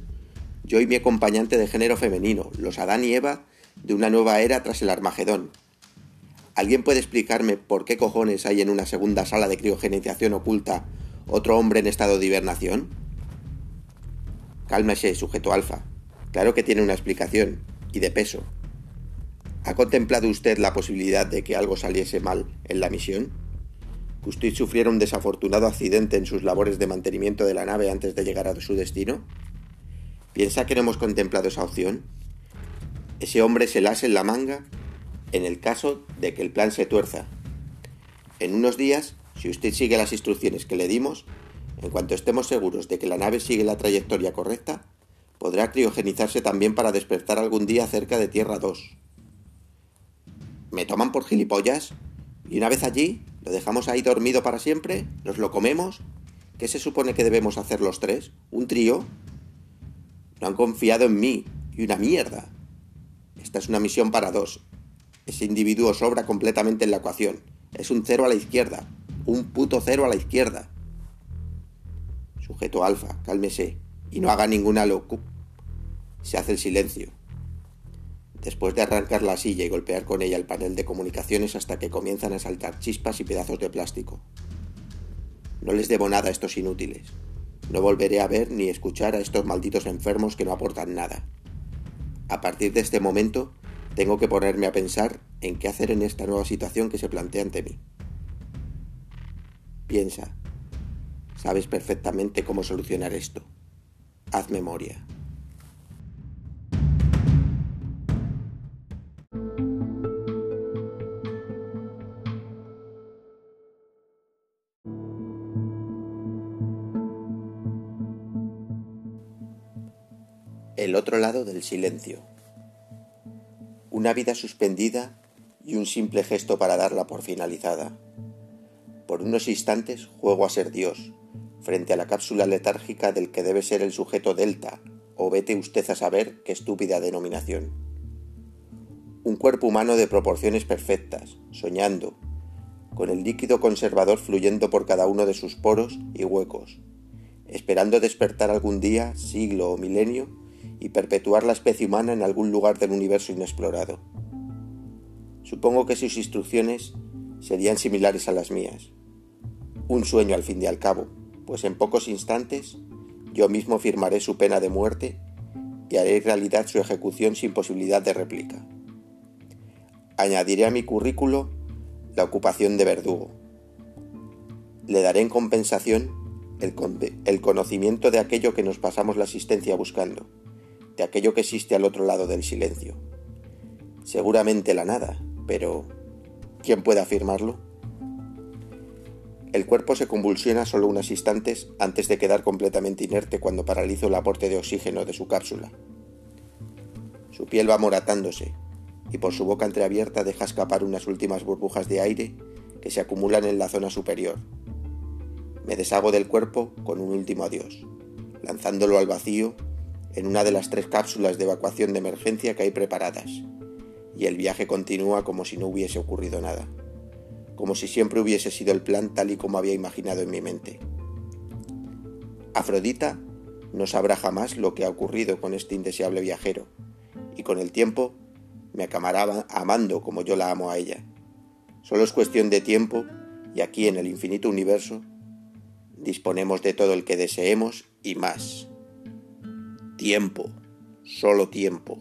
Yo y mi acompañante de género femenino, los Adán y Eva, de una nueva era tras el Armagedón. ¿Alguien puede explicarme por qué cojones hay en una segunda sala de criogenización oculta otro hombre en estado de hibernación? Cálmese, sujeto alfa. Claro que tiene una explicación, y de peso. ¿Ha contemplado usted la posibilidad de que algo saliese mal en la misión? ¿Que usted sufriera un desafortunado accidente en sus labores de mantenimiento de la nave antes de llegar a su destino? ¿Piensa que no hemos contemplado esa opción? ¿Ese hombre se las en la manga en el caso de que el plan se tuerza. En unos días, si usted sigue las instrucciones que le dimos, en cuanto estemos seguros de que la nave sigue la trayectoria correcta, podrá criogenizarse también para despertar algún día cerca de Tierra 2. ¿Me toman por gilipollas? ¿Y una vez allí, lo dejamos ahí dormido para siempre? ¿Nos lo comemos? ¿Qué se supone que debemos hacer los tres? ¿Un trío? No han confiado en mí. Y una mierda. Esta es una misión para dos, ese individuo sobra completamente en la ecuación. Es un cero a la izquierda. Un puto cero a la izquierda. Sujeto alfa, cálmese. Y no haga ninguna locura. Se hace el silencio. después de arrancar la silla y golpear con ella el panel de comunicaciones hasta que comienzan a saltar chispas y pedazos de plástico. No les debo nada a estos inútiles. No volveré a ver ni escuchar a estos malditos enfermos que no aportan nada. A partir de este momento, tengo que ponerme a pensar en qué hacer en esta nueva situación que se plantea ante mí. Piensa. Sabes perfectamente cómo solucionar esto. Haz memoria. El otro lado del silencio. Una vida suspendida y un simple gesto para darla por finalizada. Por unos instantes juego a ser Dios, frente a la cápsula letárgica del que debe ser el sujeto delta, o vete usted a saber qué estúpida denominación. Un cuerpo humano de proporciones perfectas, soñando, con el líquido conservador fluyendo por cada uno de sus poros y huecos, esperando despertar algún día, siglo o milenio, y perpetuar la especie humana en algún lugar del universo inexplorado. Supongo que sus instrucciones serían similares a las mías. Un sueño al fin y al cabo, pues en pocos instantes yo mismo firmaré su pena de muerte y haré realidad su ejecución sin posibilidad de réplica. Añadiré a mi currículo la ocupación de verdugo. Le daré en compensación el, conocimiento de aquello que nos pasamos la asistencia buscando de aquello que existe al otro lado del silencio. Seguramente la nada, pero ¿quién puede afirmarlo? El cuerpo se convulsiona solo unos instantes antes de quedar completamente inerte cuando paralizo el aporte de oxígeno de su cápsula. Su piel va moratándose y por su boca entreabierta deja escapar unas últimas burbujas de aire que se acumulan en la zona superior. Me deshago del cuerpo con un último adiós, lanzándolo al vacío en una de las tres cápsulas de evacuación de emergencia que hay preparadas, y el viaje continúa como si no hubiese ocurrido nada, como si siempre hubiese sido el plan tal y como había imaginado en mi mente. Afrodita no sabrá jamás lo que ha ocurrido con este indeseable viajero, y con el tiempo me acamará amando como yo la amo a ella. Solo es cuestión de tiempo, y aquí en el infinito universo disponemos de todo el que deseemos y más. Tiempo, solo tiempo.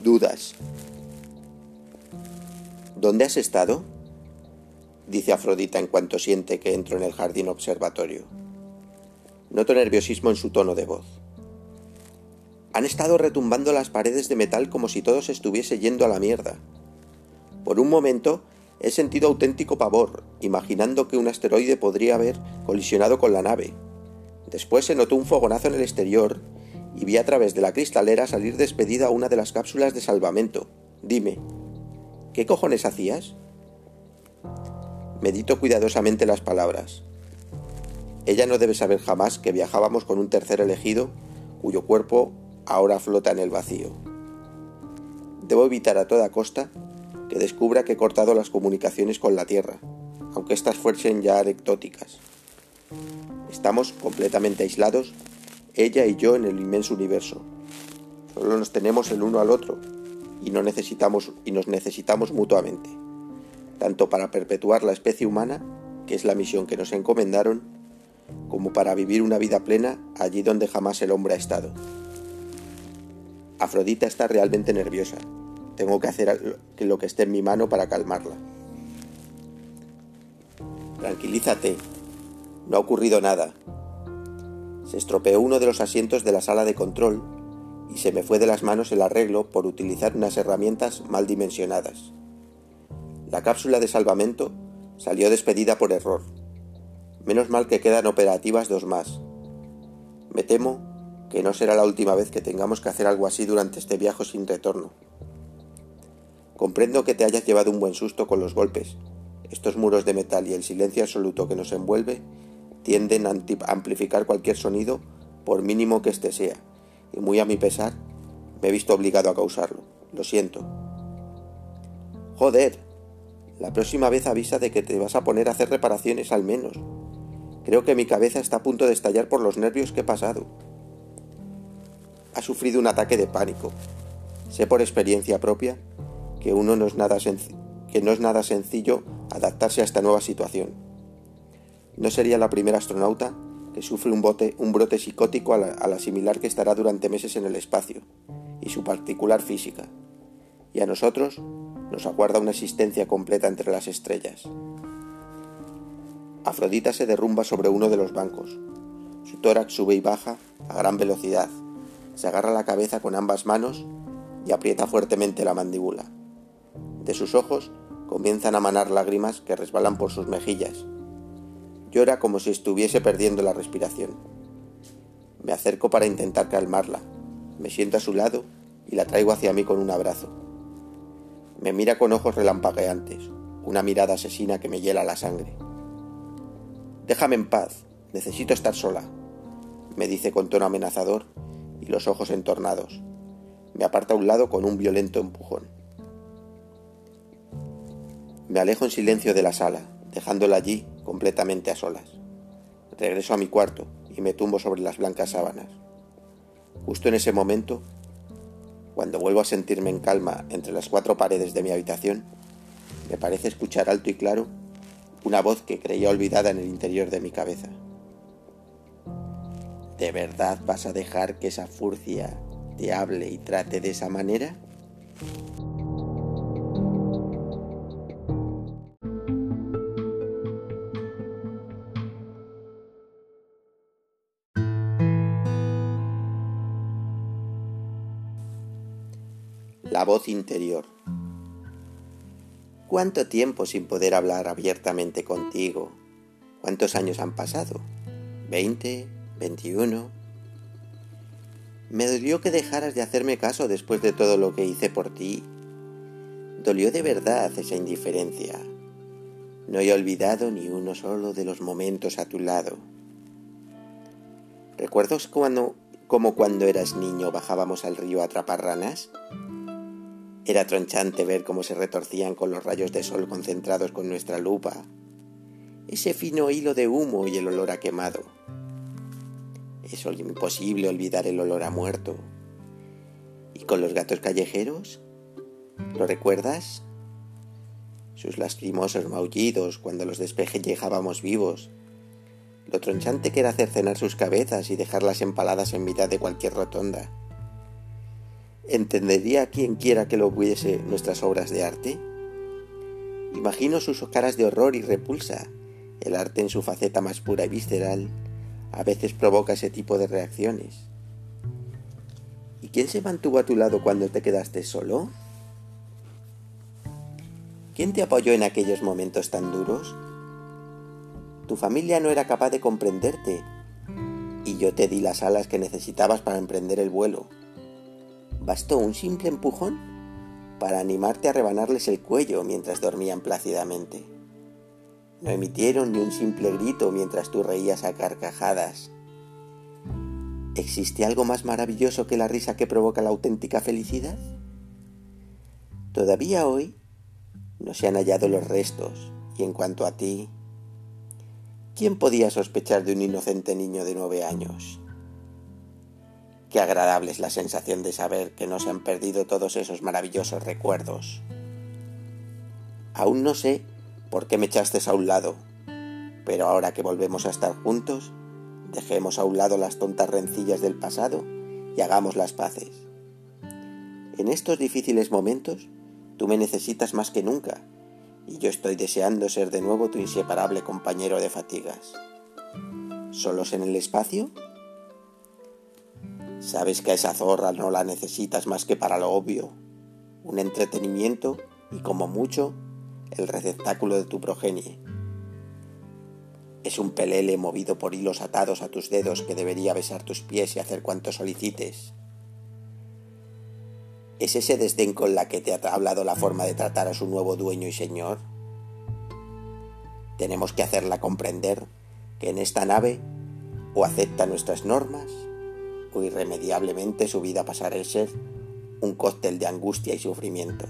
Dudas. ¿Dónde has estado? dice Afrodita en cuanto siente que entro en el jardín observatorio. Noto nerviosismo en su tono de voz. Han estado retumbando las paredes de metal como si todo se estuviese yendo a la mierda. Por un momento he sentido auténtico pavor, imaginando que un asteroide podría haber colisionado con la nave. Después se notó un fogonazo en el exterior y vi a través de la cristalera salir despedida una de las cápsulas de salvamento. Dime, ¿qué cojones hacías? Medito cuidadosamente las palabras. Ella no debe saber jamás que viajábamos con un tercer elegido cuyo cuerpo ahora flota en el vacío. Debo evitar a toda costa que descubra que he cortado las comunicaciones con la Tierra, aunque éstas fuesen ya anecdóticas. Estamos completamente aislados, ella y yo en el inmenso universo. Solo nos tenemos el uno al otro y, no necesitamos, y nos necesitamos mutuamente, tanto para perpetuar la especie humana, que es la misión que nos encomendaron, como para vivir una vida plena allí donde jamás el hombre ha estado. Afrodita está realmente nerviosa. Tengo que hacer lo que esté en mi mano para calmarla. Tranquilízate. No ha ocurrido nada. Se estropeó uno de los asientos de la sala de control y se me fue de las manos el arreglo por utilizar unas herramientas mal dimensionadas. La cápsula de salvamento salió despedida por error. Menos mal que quedan operativas dos más. Me temo que no será la última vez que tengamos que hacer algo así durante este viaje sin retorno. Comprendo que te hayas llevado un buen susto con los golpes. Estos muros de metal y el silencio absoluto que nos envuelve tienden a amplificar cualquier sonido, por mínimo que éste sea, y muy a mi pesar, me he visto obligado a causarlo. Lo siento. Joder, la próxima vez avisa de que te vas a poner a hacer reparaciones al menos. Creo que mi cabeza está a punto de estallar por los nervios que he pasado. Ha sufrido un ataque de pánico. Sé por experiencia propia que uno no es nada, que no es nada sencillo adaptarse a esta nueva situación. No sería la primera astronauta que sufre un, bote, un brote psicótico al, al asimilar que estará durante meses en el espacio y su particular física. Y a nosotros nos aguarda una existencia completa entre las estrellas. Afrodita se derrumba sobre uno de los bancos. Su tórax sube y baja a gran velocidad. Se agarra la cabeza con ambas manos y aprieta fuertemente la mandíbula. De sus ojos comienzan a manar lágrimas que resbalan por sus mejillas. Llora como si estuviese perdiendo la respiración. Me acerco para intentar calmarla. Me siento a su lado y la traigo hacia mí con un abrazo. Me mira con ojos relampagueantes, una mirada asesina que me hiela la sangre. Déjame en paz, necesito estar sola, me dice con tono amenazador y los ojos entornados. Me aparta a un lado con un violento empujón. Me alejo en silencio de la sala, dejándola allí completamente a solas. Regreso a mi cuarto y me tumbo sobre las blancas sábanas. Justo en ese momento, cuando vuelvo a sentirme en calma entre las cuatro paredes de mi habitación, me parece escuchar alto y claro una voz que creía olvidada en el interior de mi cabeza. ¿De verdad vas a dejar que esa furcia te hable y trate de esa manera? La voz interior. ¿Cuánto tiempo sin poder hablar abiertamente contigo? ¿Cuántos años han pasado? ¿Veinte? ¿Veintiuno? Me dolió que dejaras de hacerme caso después de todo lo que hice por ti. Dolió de verdad esa indiferencia. No he olvidado ni uno solo de los momentos a tu lado. ¿Recuerdas cuando, como cuando eras niño bajábamos al río a atrapar ranas? Era tronchante ver cómo se retorcían con los rayos de sol concentrados con nuestra lupa. Ese fino hilo de humo y el olor a quemado. Es imposible olvidar el olor a muerto. ¿Y con los gatos callejeros? ¿Lo recuerdas? Sus lastimosos maullidos cuando los despellejábamos vivos. Lo tronchante que era hacer cenar sus cabezas y dejarlas empaladas en mitad de cualquier rotonda ¿Entendería quien quiera que lo hubiese nuestras obras de arte? Imagino sus caras de horror y repulsa. El arte en su faceta más pura y visceral a veces provoca ese tipo de reacciones. ¿Y quién se mantuvo a tu lado cuando te quedaste solo? ¿Quién te apoyó en aquellos momentos tan duros? Tu familia no era capaz de comprenderte y yo te di las alas que necesitabas para emprender el vuelo bastó un simple empujón para animarte a rebanarles el cuello mientras dormían plácidamente. No emitieron ni un simple grito mientras tú reías a carcajadas. ¿Existe algo más maravilloso que la risa que provoca la auténtica felicidad? Todavía hoy no se han hallado los restos, y en cuanto a ti, ¿quién podía sospechar de un inocente niño de nueve años? Qué agradable es la sensación de saber que no se han perdido todos esos maravillosos recuerdos. Aún no sé por qué me echaste a un lado, pero ahora que volvemos a estar juntos, dejemos a un lado las tontas rencillas del pasado y hagamos las paces. En estos difíciles momentos, tú me necesitas más que nunca, y yo estoy deseando ser de nuevo tu inseparable compañero de fatigas. ¿Solos en el espacio? Sabes que a esa zorra no la necesitas más que para lo obvio, un entretenimiento y como mucho el receptáculo de tu progenie. Es un pelele movido por hilos atados a tus dedos que debería besar tus pies y hacer cuanto solicites. ¿Es ese desdén con la que te ha hablado la forma de tratar a su nuevo dueño y señor? Tenemos que hacerla comprender que en esta nave o acepta nuestras normas irremediablemente su vida pasará a ser un cóctel de angustia y sufrimiento.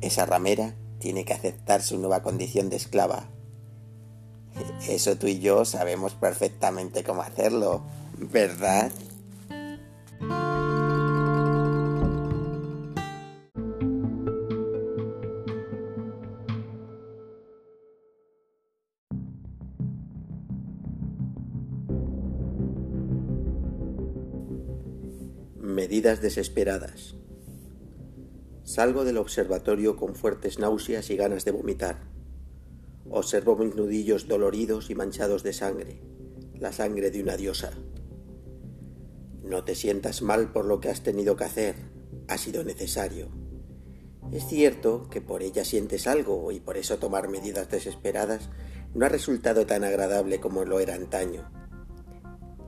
Esa ramera tiene que aceptar su nueva condición de esclava. Eso tú y yo sabemos perfectamente cómo hacerlo, ¿verdad? Medidas desesperadas. Salgo del observatorio con fuertes náuseas y ganas de vomitar. Observo mis nudillos doloridos y manchados de sangre, la sangre de una diosa. No te sientas mal por lo que has tenido que hacer, ha sido necesario. Es cierto que por ella sientes algo y por eso tomar medidas desesperadas no ha resultado tan agradable como lo era antaño.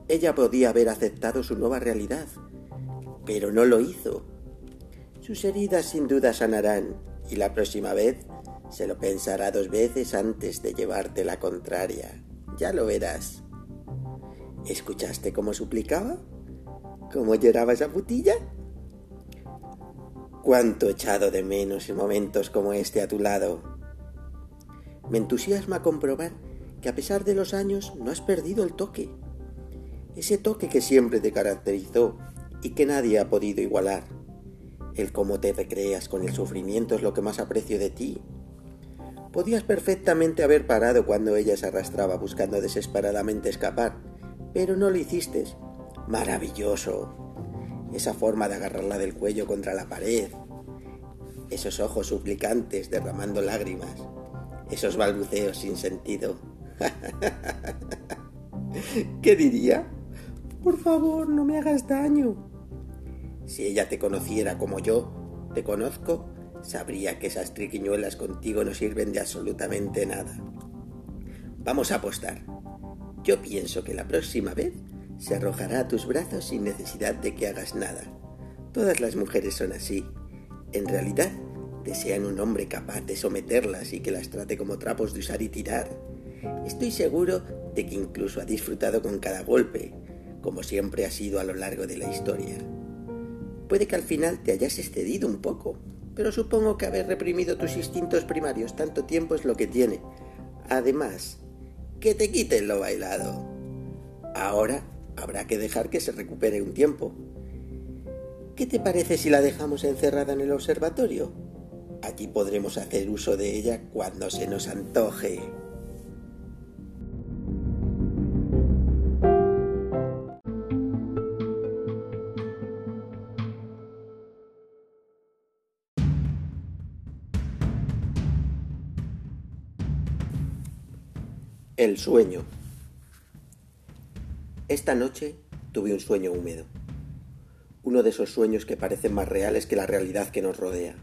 Ella podía haber aceptado su nueva realidad, pero no lo hizo. Sus heridas sin duda sanarán y la próxima vez se lo pensará dos veces antes de llevarte la contraria. Ya lo verás. ¿Escuchaste cómo suplicaba? ¿Cómo lloraba esa putilla? Cuánto he echado de menos en momentos como este a tu lado. Me entusiasma comprobar que a pesar de los años no has perdido el toque. Ese toque que siempre te caracterizó y que nadie ha podido igualar. El cómo te recreas con el sufrimiento es lo que más aprecio de ti. Podías perfectamente haber parado cuando ella se arrastraba buscando desesperadamente escapar, pero no lo hiciste. Maravilloso. Esa forma de agarrarla del cuello contra la pared. Esos ojos suplicantes derramando lágrimas. Esos balbuceos sin sentido. [LAUGHS] ¿Qué diría? Por favor, no me hagas daño. Si ella te conociera como yo te conozco, sabría que esas triquiñuelas contigo no sirven de absolutamente nada. Vamos a apostar. Yo pienso que la próxima vez se arrojará a tus brazos sin necesidad de que hagas nada. Todas las mujeres son así. En realidad, desean un hombre capaz de someterlas y que las trate como trapos de usar y tirar. Estoy seguro de que incluso ha disfrutado con cada golpe, como siempre ha sido a lo largo de la historia. Puede que al final te hayas excedido un poco, pero supongo que haber reprimido tus instintos primarios tanto tiempo es lo que tiene. Además, que te quiten lo bailado. Ahora habrá que dejar que se recupere un tiempo. ¿Qué te parece si la dejamos encerrada en el observatorio? Aquí podremos hacer uso de ella cuando se nos antoje. El sueño. Esta noche tuve un sueño húmedo. Uno de esos sueños que parecen más reales que la realidad que nos rodea.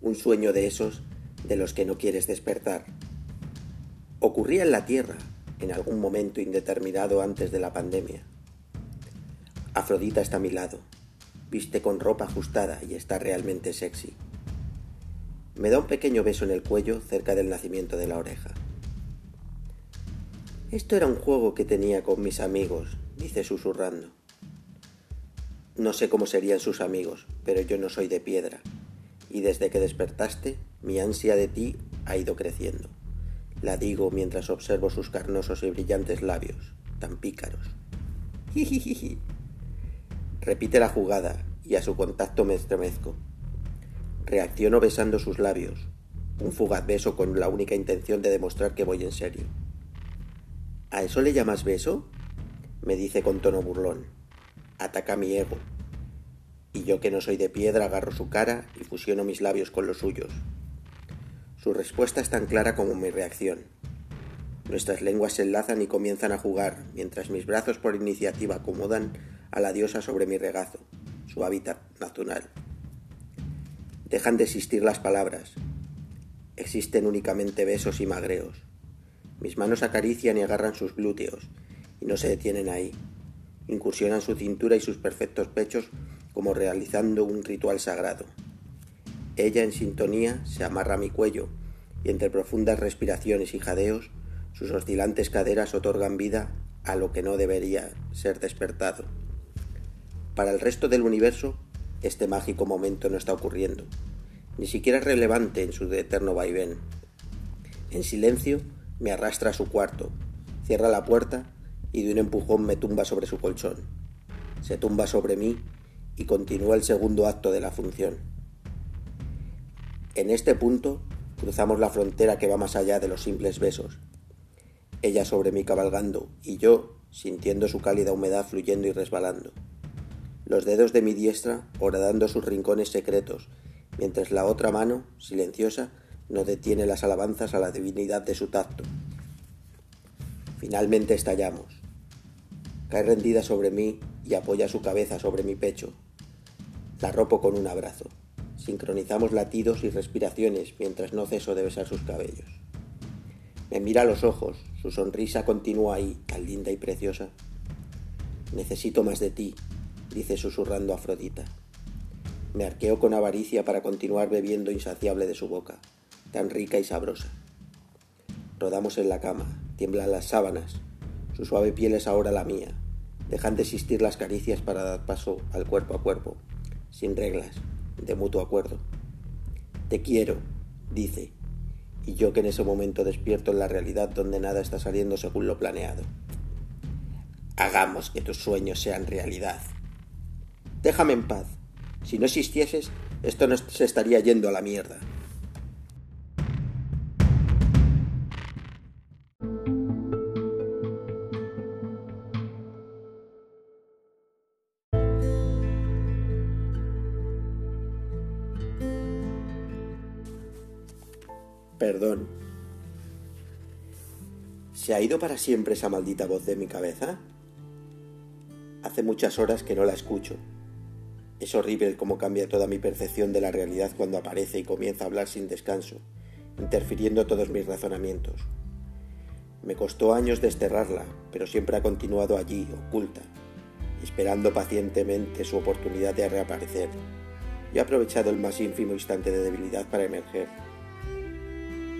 Un sueño de esos de los que no quieres despertar. Ocurría en la Tierra, en algún momento indeterminado antes de la pandemia. Afrodita está a mi lado, viste con ropa ajustada y está realmente sexy. Me da un pequeño beso en el cuello cerca del nacimiento de la oreja. Esto era un juego que tenía con mis amigos, dice susurrando. No sé cómo serían sus amigos, pero yo no soy de piedra, y desde que despertaste, mi ansia de ti ha ido creciendo. La digo mientras observo sus carnosos y brillantes labios, tan pícaros. Jijijiji. Repite la jugada y a su contacto me estremezco. Reacciono besando sus labios, un fugaz beso con la única intención de demostrar que voy en serio. ¿A eso le llamas beso? me dice con tono burlón. Ataca mi ego. Y yo que no soy de piedra agarro su cara y fusiono mis labios con los suyos. Su respuesta es tan clara como mi reacción. Nuestras lenguas se enlazan y comienzan a jugar, mientras mis brazos por iniciativa acomodan a la diosa sobre mi regazo, su hábitat natural. Dejan de existir las palabras. Existen únicamente besos y magreos. Mis manos acarician y agarran sus glúteos, y no se detienen ahí. Incursionan su cintura y sus perfectos pechos como realizando un ritual sagrado. Ella en sintonía se amarra a mi cuello, y entre profundas respiraciones y jadeos, sus oscilantes caderas otorgan vida a lo que no debería ser despertado. Para el resto del universo, este mágico momento no está ocurriendo. ni siquiera relevante en su eterno vaivén. En silencio me arrastra a su cuarto, cierra la puerta y de un empujón me tumba sobre su colchón. Se tumba sobre mí y continúa el segundo acto de la función. En este punto cruzamos la frontera que va más allá de los simples besos. Ella sobre mí cabalgando y yo sintiendo su cálida humedad fluyendo y resbalando. Los dedos de mi diestra horadando sus rincones secretos, mientras la otra mano, silenciosa, no detiene las alabanzas a la divinidad de su tacto. Finalmente estallamos. Cae rendida sobre mí y apoya su cabeza sobre mi pecho. La ropo con un abrazo. Sincronizamos latidos y respiraciones mientras no ceso de besar sus cabellos. Me mira a los ojos, su sonrisa continúa ahí, tan linda y preciosa. Necesito más de ti, dice susurrando Afrodita. Me arqueo con avaricia para continuar bebiendo insaciable de su boca, tan rica y sabrosa. Rodamos en la cama, tiemblan las sábanas, su suave piel es ahora la mía. Dejan de existir las caricias para dar paso al cuerpo a cuerpo, sin reglas, de mutuo acuerdo. Te quiero, dice, y yo que en ese momento despierto en la realidad donde nada está saliendo según lo planeado. Hagamos que tus sueños sean realidad. Déjame en paz. Si no existieses, esto no se estaría yendo a la mierda. Perdón. ¿Se ha ido para siempre esa maldita voz de mi cabeza? Hace muchas horas que no la escucho. Es horrible cómo cambia toda mi percepción de la realidad cuando aparece y comienza a hablar sin descanso, interfiriendo todos mis razonamientos. Me costó años desterrarla, pero siempre ha continuado allí, oculta, esperando pacientemente su oportunidad de reaparecer. Y he aprovechado el más ínfimo instante de debilidad para emerger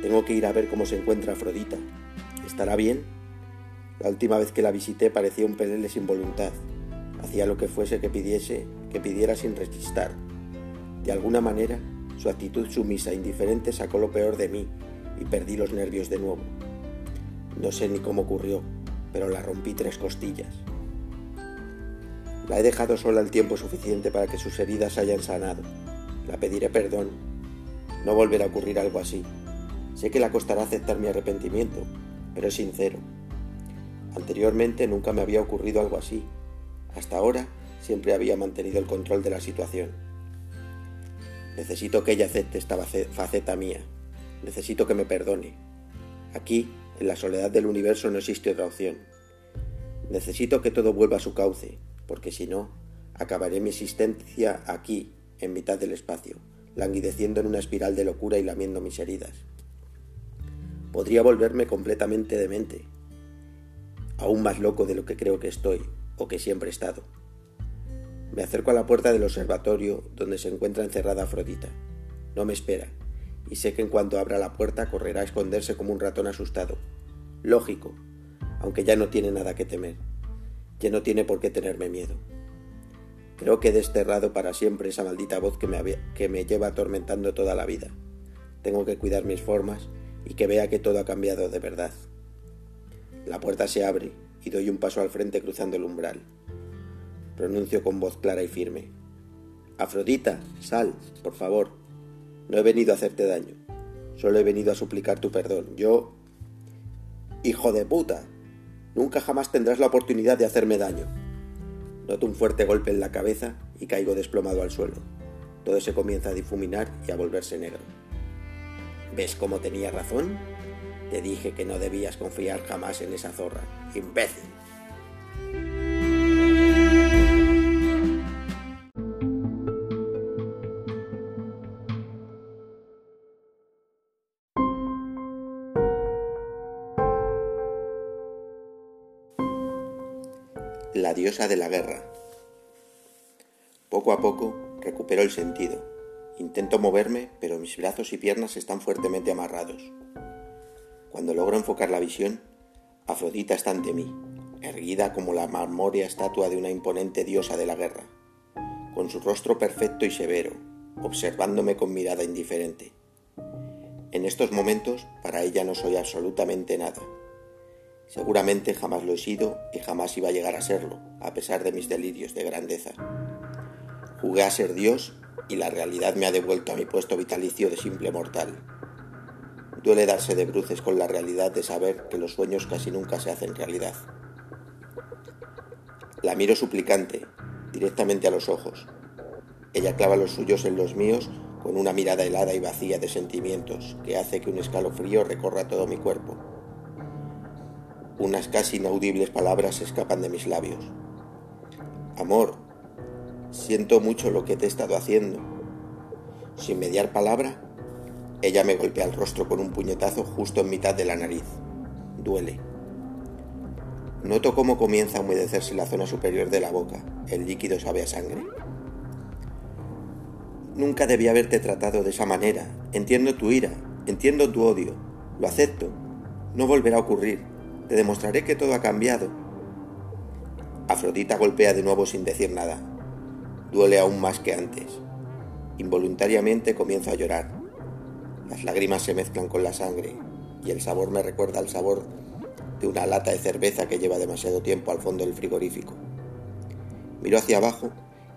tengo que ir a ver cómo se encuentra Afrodita. ¿Estará bien? La última vez que la visité parecía un pelele sin voluntad. Hacía lo que fuese que pidiese, que pidiera sin resistir. De alguna manera, su actitud sumisa e indiferente sacó lo peor de mí y perdí los nervios de nuevo. No sé ni cómo ocurrió, pero la rompí tres costillas. La he dejado sola el tiempo suficiente para que sus heridas hayan sanado. La pediré perdón. No volverá a ocurrir algo así. Sé que le costará aceptar mi arrepentimiento, pero es sincero. Anteriormente nunca me había ocurrido algo así. Hasta ahora siempre había mantenido el control de la situación. Necesito que ella acepte esta faceta mía. Necesito que me perdone. Aquí, en la soledad del universo, no existe otra opción. Necesito que todo vuelva a su cauce, porque si no, acabaré mi existencia aquí, en mitad del espacio, languideciendo en una espiral de locura y lamiendo mis heridas podría volverme completamente demente, aún más loco de lo que creo que estoy o que siempre he estado. Me acerco a la puerta del observatorio donde se encuentra encerrada Afrodita. No me espera, y sé que en cuanto abra la puerta correrá a esconderse como un ratón asustado. Lógico, aunque ya no tiene nada que temer. Ya no tiene por qué tenerme miedo. Creo que he desterrado para siempre esa maldita voz que me, que me lleva atormentando toda la vida. Tengo que cuidar mis formas y que vea que todo ha cambiado de verdad. La puerta se abre y doy un paso al frente cruzando el umbral. Pronuncio con voz clara y firme. Afrodita, sal, por favor. No he venido a hacerte daño. Solo he venido a suplicar tu perdón. Yo... Hijo de puta. Nunca jamás tendrás la oportunidad de hacerme daño. Noto un fuerte golpe en la cabeza y caigo desplomado al suelo. Todo se comienza a difuminar y a volverse negro. ¿Ves cómo tenía razón? Te dije que no debías confiar jamás en esa zorra. ¡Imbécil! La diosa de la guerra. Poco a poco recupero el sentido Intento moverme, pero mis brazos y piernas están fuertemente amarrados. Cuando logro enfocar la visión, Afrodita está ante mí, erguida como la marmórea estatua de una imponente diosa de la guerra, con su rostro perfecto y severo, observándome con mirada indiferente. En estos momentos, para ella no soy absolutamente nada. Seguramente jamás lo he sido y jamás iba a llegar a serlo, a pesar de mis delirios de grandeza. Jugué a ser Dios y la realidad me ha devuelto a mi puesto vitalicio de simple mortal. Duele darse de bruces con la realidad de saber que los sueños casi nunca se hacen realidad. La miro suplicante, directamente a los ojos. Ella clava los suyos en los míos con una mirada helada y vacía de sentimientos que hace que un escalofrío recorra todo mi cuerpo. Unas casi inaudibles palabras escapan de mis labios. Amor, siento mucho lo que te he estado haciendo. Sin mediar palabra, ella me golpea el rostro con un puñetazo justo en mitad de la nariz. Duele. Noto cómo comienza a humedecerse la zona superior de la boca. El líquido sabe a sangre. Nunca debí haberte tratado de esa manera. Entiendo tu ira, entiendo tu odio. Lo acepto. No volverá a ocurrir. Te demostraré que todo ha cambiado. Afrodita golpea de nuevo sin decir nada. Duele aún más que antes. Involuntariamente comienzo a llorar. Las lágrimas se mezclan con la sangre y el sabor me recuerda al sabor de una lata de cerveza que lleva demasiado tiempo al fondo del frigorífico. Miro hacia abajo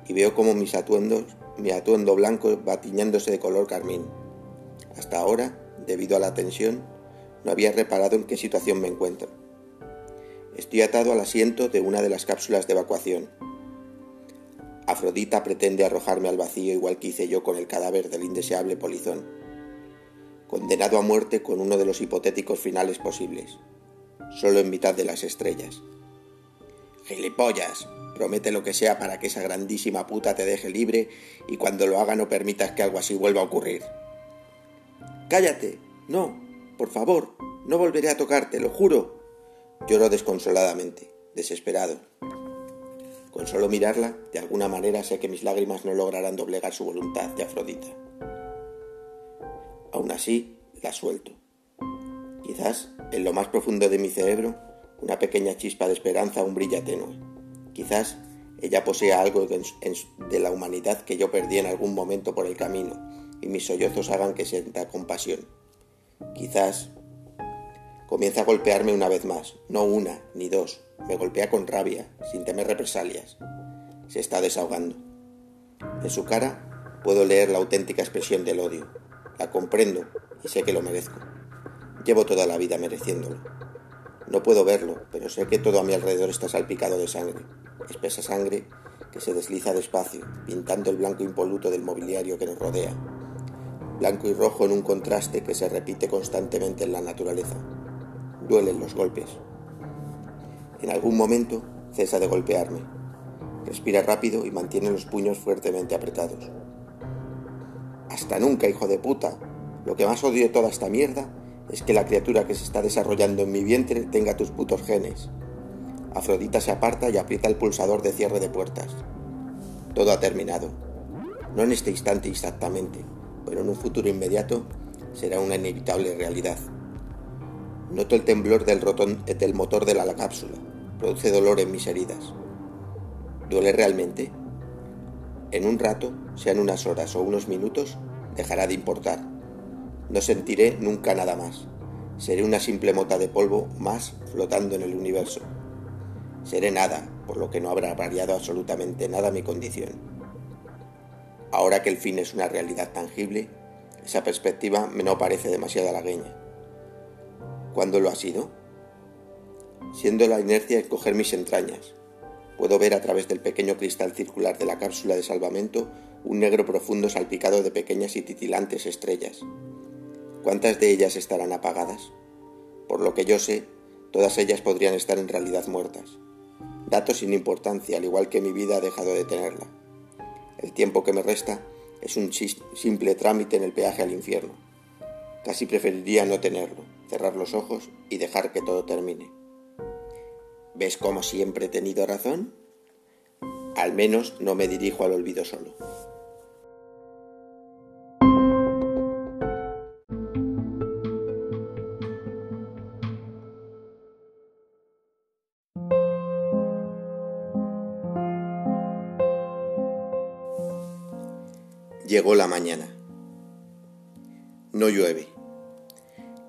y veo como mis atuendos, mi atuendo blanco va tiñéndose de color carmín. Hasta ahora, debido a la tensión, no había reparado en qué situación me encuentro. Estoy atado al asiento de una de las cápsulas de evacuación. Afrodita pretende arrojarme al vacío igual que hice yo con el cadáver del indeseable polizón, condenado a muerte con uno de los hipotéticos finales posibles solo en mitad de las estrellas. Gilipollas, promete lo que sea para que esa grandísima puta te deje libre y cuando lo haga no permitas que algo así vuelva a ocurrir. Cállate, no, por favor, no volveré a tocarte, lo juro. Lloro desconsoladamente, desesperado. Con solo mirarla, de alguna manera sé que mis lágrimas no lograrán doblegar su voluntad de Afrodita. Aún así, la suelto. Quizás, en lo más profundo de mi cerebro, una pequeña chispa de esperanza un brilla tenue. Quizás ella posea algo de la humanidad que yo perdí en algún momento por el camino y mis sollozos hagan que sienta compasión. Quizás comienza a golpearme una vez más, no una ni dos, me golpea con rabia, sin temer represalias. Se está desahogando. En su cara puedo leer la auténtica expresión del odio. La comprendo y sé que lo merezco. Llevo toda la vida mereciéndolo. No puedo verlo, pero sé que todo a mi alrededor está salpicado de sangre, espesa sangre que se desliza despacio, pintando el blanco impoluto del mobiliario que nos rodea. Blanco y rojo en un contraste que se repite constantemente en la naturaleza. Duelen los golpes. En algún momento cesa de golpearme. Respira rápido y mantiene los puños fuertemente apretados. Hasta nunca, hijo de puta. Lo que más odio de toda esta mierda es que la criatura que se está desarrollando en mi vientre tenga tus putos genes. Afrodita se aparta y aprieta el pulsador de cierre de puertas. Todo ha terminado. No en este instante exactamente, pero en un futuro inmediato será una inevitable realidad. Noto el temblor del, rotón, del motor de la cápsula. Produce dolor en mis heridas. ¿Duele realmente? En un rato, sean unas horas o unos minutos, dejará de importar. No sentiré nunca nada más. Seré una simple mota de polvo más flotando en el universo. Seré nada, por lo que no habrá variado absolutamente nada mi condición. Ahora que el fin es una realidad tangible, esa perspectiva me no parece demasiado halagueña. ¿Cuándo lo ha sido? Siendo la inercia escoger mis entrañas, puedo ver a través del pequeño cristal circular de la cápsula de salvamento un negro profundo salpicado de pequeñas y titilantes estrellas, ¿Cuántas de ellas estarán apagadas? Por lo que yo sé, todas ellas podrían estar en realidad muertas. Datos sin importancia, al igual que mi vida ha dejado de tenerla. El tiempo que me resta es un simple trámite en el peaje al infierno. Casi preferiría no tenerlo, cerrar los ojos y dejar que todo termine. ¿Ves cómo siempre he tenido razón? Al menos no me dirijo al olvido solo. Llegó la mañana. No llueve.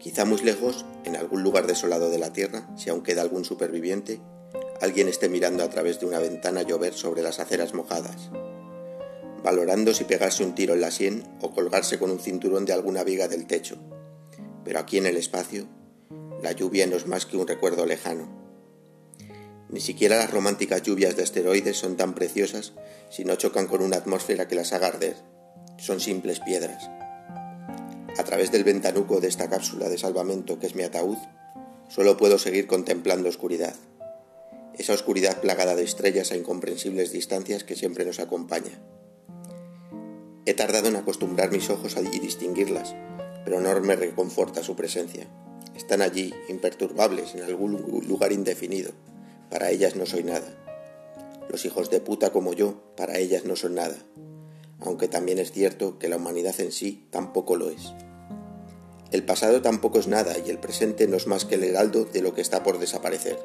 Quizá muy lejos, en algún lugar desolado de la tierra, si aún queda algún superviviente, alguien esté mirando a través de una ventana llover sobre las aceras mojadas, valorando si pegarse un tiro en la sien o colgarse con un cinturón de alguna viga del techo. Pero aquí en el espacio, la lluvia no es más que un recuerdo lejano. Ni siquiera las románticas lluvias de asteroides son tan preciosas si no chocan con una atmósfera que las haga arder son simples piedras. A través del ventanuco de esta cápsula de salvamento que es mi ataúd, solo puedo seguir contemplando oscuridad. Esa oscuridad plagada de estrellas a incomprensibles distancias que siempre nos acompaña. He tardado en acostumbrar mis ojos a distinguirlas, pero no me reconforta su presencia. Están allí, imperturbables, en algún lugar indefinido. Para ellas no soy nada. Los hijos de puta como yo, para ellas no son nada aunque también es cierto que la humanidad en sí tampoco lo es. El pasado tampoco es nada y el presente no es más que el heraldo de lo que está por desaparecer.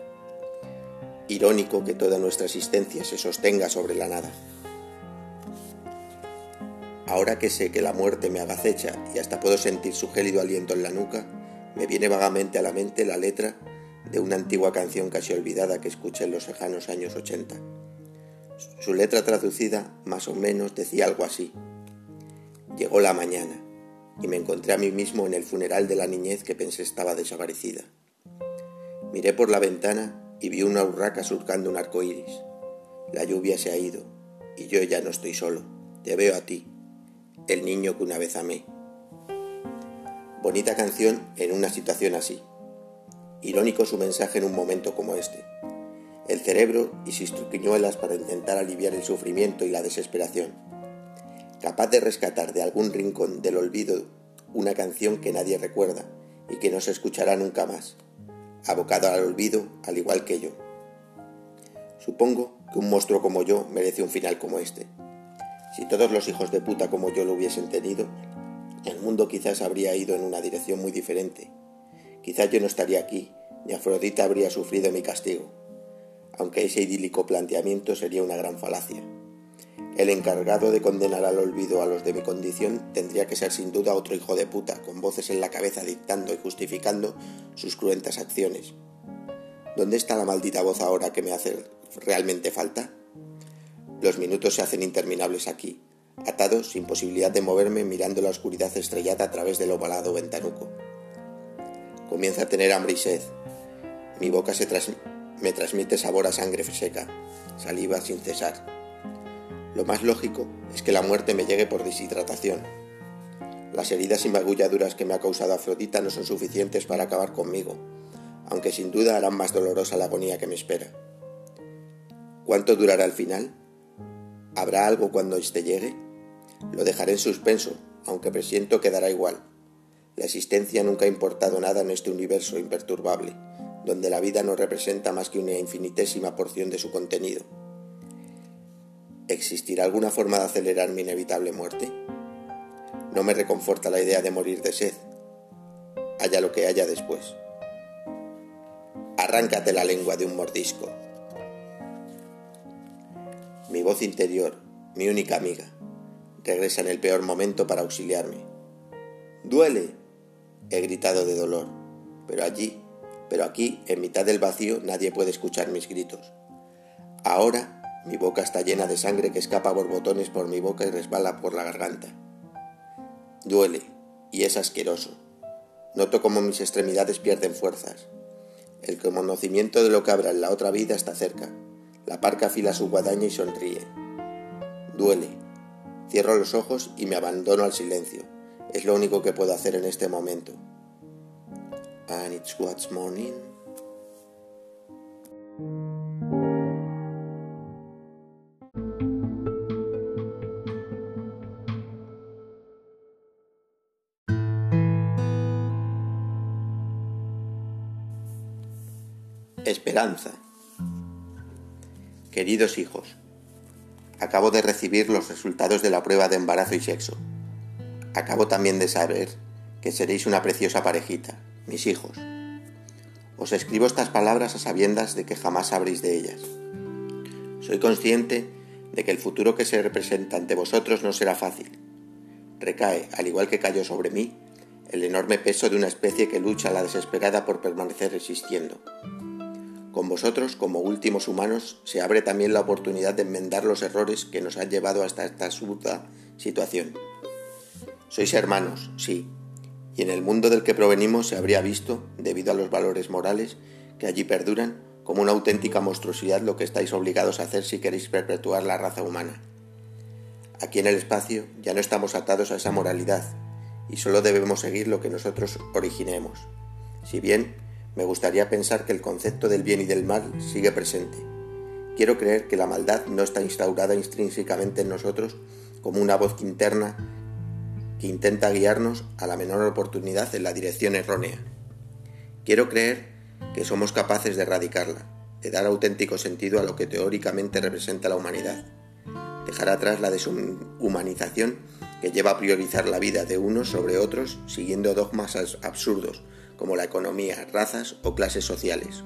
Irónico que toda nuestra existencia se sostenga sobre la nada. Ahora que sé que la muerte me agacecha y hasta puedo sentir su gélido aliento en la nuca, me viene vagamente a la mente la letra de una antigua canción casi olvidada que escuché en los lejanos años 80. Su letra traducida, más o menos, decía algo así. Llegó la mañana y me encontré a mí mismo en el funeral de la niñez que pensé estaba desaparecida. Miré por la ventana y vi una urraca surcando un arco iris. La lluvia se ha ido y yo ya no estoy solo. Te veo a ti, el niño que una vez amé. Bonita canción en una situación así. Irónico su mensaje en un momento como este el cerebro y sus truquiñuelas para intentar aliviar el sufrimiento y la desesperación. Capaz de rescatar de algún rincón del olvido una canción que nadie recuerda y que no se escuchará nunca más, abocado al olvido al igual que yo. Supongo que un monstruo como yo merece un final como este. Si todos los hijos de puta como yo lo hubiesen tenido, el mundo quizás habría ido en una dirección muy diferente. Quizás yo no estaría aquí, ni Afrodita habría sufrido mi castigo aunque ese idílico planteamiento sería una gran falacia. El encargado de condenar al olvido a los de mi condición tendría que ser sin duda otro hijo de puta, con voces en la cabeza dictando y justificando sus cruentas acciones. ¿Dónde está la maldita voz ahora que me hace realmente falta? Los minutos se hacen interminables aquí, atados sin posibilidad de moverme mirando la oscuridad estrellada a través del ovalado ventanuco. Comienza a tener hambre y sed. Mi boca se, me transmite sabor a sangre seca, saliva sin cesar. Lo más lógico es que la muerte me llegue por deshidratación. Las heridas y magulladuras que me ha causado Afrodita no son suficientes para acabar conmigo, aunque sin duda harán más dolorosa la agonía que me espera. ¿Cuánto durará el final? ¿Habrá algo cuando éste llegue? Lo dejaré en suspenso, aunque presiento que dará igual. La existencia nunca ha importado nada en este universo imperturbable donde la vida no representa más que una infinitésima porción de su contenido. ¿Existirá alguna forma de acelerar mi inevitable muerte? No me reconforta la idea de morir de sed, haya lo que haya después. Arráncate la lengua de un mordisco. Mi voz interior, mi única amiga, regresa en el peor momento para auxiliarme. ¡Duele! He gritado de dolor, pero allí pero aquí, en mitad del vacío, nadie puede escuchar mis gritos. Ahora mi boca está llena de sangre que escapa por botones por mi boca y resbala por la garganta. Duele, y es asqueroso. Noto como mis extremidades pierden fuerzas. El conocimiento de lo que habrá en la otra vida está cerca. La parca afila su guadaña y sonríe. Duele. Cierro los ojos y me abandono al silencio. Es lo único que puedo hacer en este momento and it's what's morning. Queridos hijos, acabo de recibir los resultados de la prueba de embarazo y sexo. Acabo también de saber que seréis una preciosa parejita mis hijos. Os escribo estas palabras a sabiendas de que jamás sabréis de ellas. Soy consciente de que el futuro que se representa ante vosotros no será fácil, recae, al igual que cayó sobre mí, el enorme peso de una especie que lucha a la desesperada por permanecer existiendo. Con vosotros, como últimos humanos, se abre también la oportunidad de enmendar los errores que nos han llevado hasta esta absurda situación. Sois hermanos, sí, y en el mundo del que provenimos se habría visto, debido a los valores morales que allí perduran, como una auténtica monstruosidad lo que estáis obligados a hacer si queréis perpetuar la raza humana. Aquí en el espacio ya no estamos atados a esa moralidad, y solo debemos seguir lo que nosotros originemos. Si bien me gustaría pensar que el concepto del bien y del mal sigue presente. Quiero creer que la maldad no está instaurada intrínsecamente en nosotros como una voz interna que intenta guiarnos a la menor oportunidad en la dirección errónea. Quiero creer que somos capaces de erradicarla, de dar auténtico sentido a lo que teóricamente representa la humanidad, dejar atrás la deshumanización que lleva a priorizar la vida de unos sobre otros siguiendo dogmas absurdos como la economía, razas o clases sociales.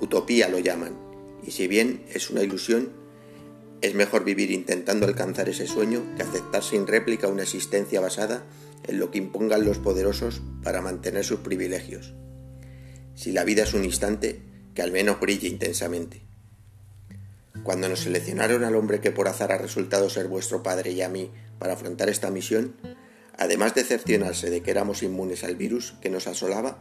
Utopía lo llaman, y si bien es una ilusión, es mejor vivir intentando alcanzar ese sueño que aceptar sin réplica una existencia basada en lo que impongan los poderosos para mantener sus privilegios. Si la vida es un instante, que al menos brille intensamente. Cuando nos seleccionaron al hombre que por azar ha resultado ser vuestro padre y a mí para afrontar esta misión, además de cerciorarse de que éramos inmunes al virus que nos asolaba,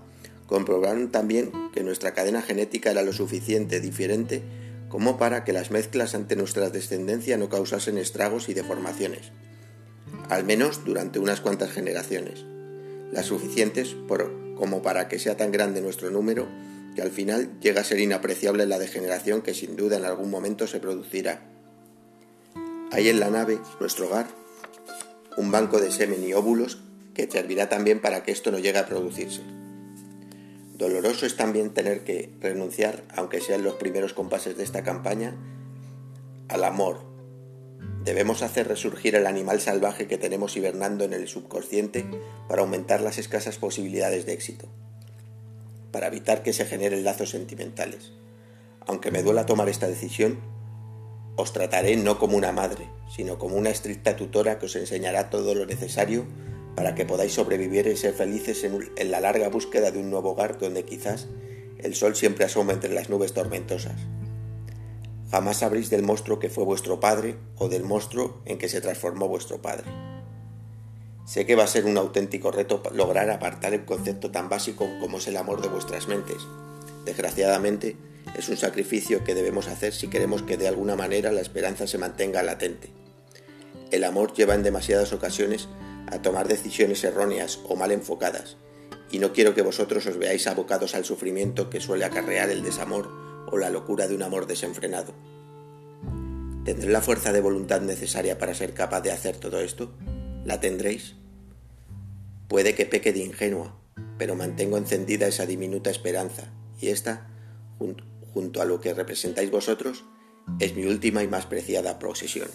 comprobaron también que nuestra cadena genética era lo suficiente diferente como para que las mezclas ante nuestra descendencia no causasen estragos y deformaciones, al menos durante unas cuantas generaciones, las suficientes como para que sea tan grande nuestro número que al final llega a ser inapreciable la degeneración que sin duda en algún momento se producirá. Hay en la nave, nuestro hogar, un banco de semen y óvulos que servirá también para que esto no llegue a producirse. Doloroso es también tener que renunciar, aunque sean los primeros compases de esta campaña, al amor. Debemos hacer resurgir el animal salvaje que tenemos hibernando en el subconsciente para aumentar las escasas posibilidades de éxito para evitar que se generen lazos sentimentales. Aunque me duela tomar esta decisión, os trataré no como una madre, sino como una estricta tutora que os enseñará todo lo necesario para que podáis sobrevivir y ser felices en, la larga búsqueda de un nuevo hogar donde quizás el sol siempre asoma entre las nubes tormentosas. Jamás sabréis del monstruo que fue vuestro padre o del monstruo en que se transformó vuestro padre. Sé que va a ser un auténtico reto lograr apartar el concepto tan básico como es el amor de vuestras mentes. Desgraciadamente, es un sacrificio que debemos hacer si queremos que de alguna manera la esperanza se mantenga latente. El amor lleva en demasiadas ocasiones a tomar decisiones erróneas o mal enfocadas, y no quiero que vosotros os veáis abocados al sufrimiento que suele acarrear el desamor o la locura de un amor desenfrenado. ¿Tendré la fuerza de voluntad necesaria para ser capaz de hacer todo esto? ¿La tendréis? Puede que peque de ingenua, pero mantengo encendida esa diminuta esperanza, y esta, junto, a lo que representáis vosotros, es mi última y más preciada posesión.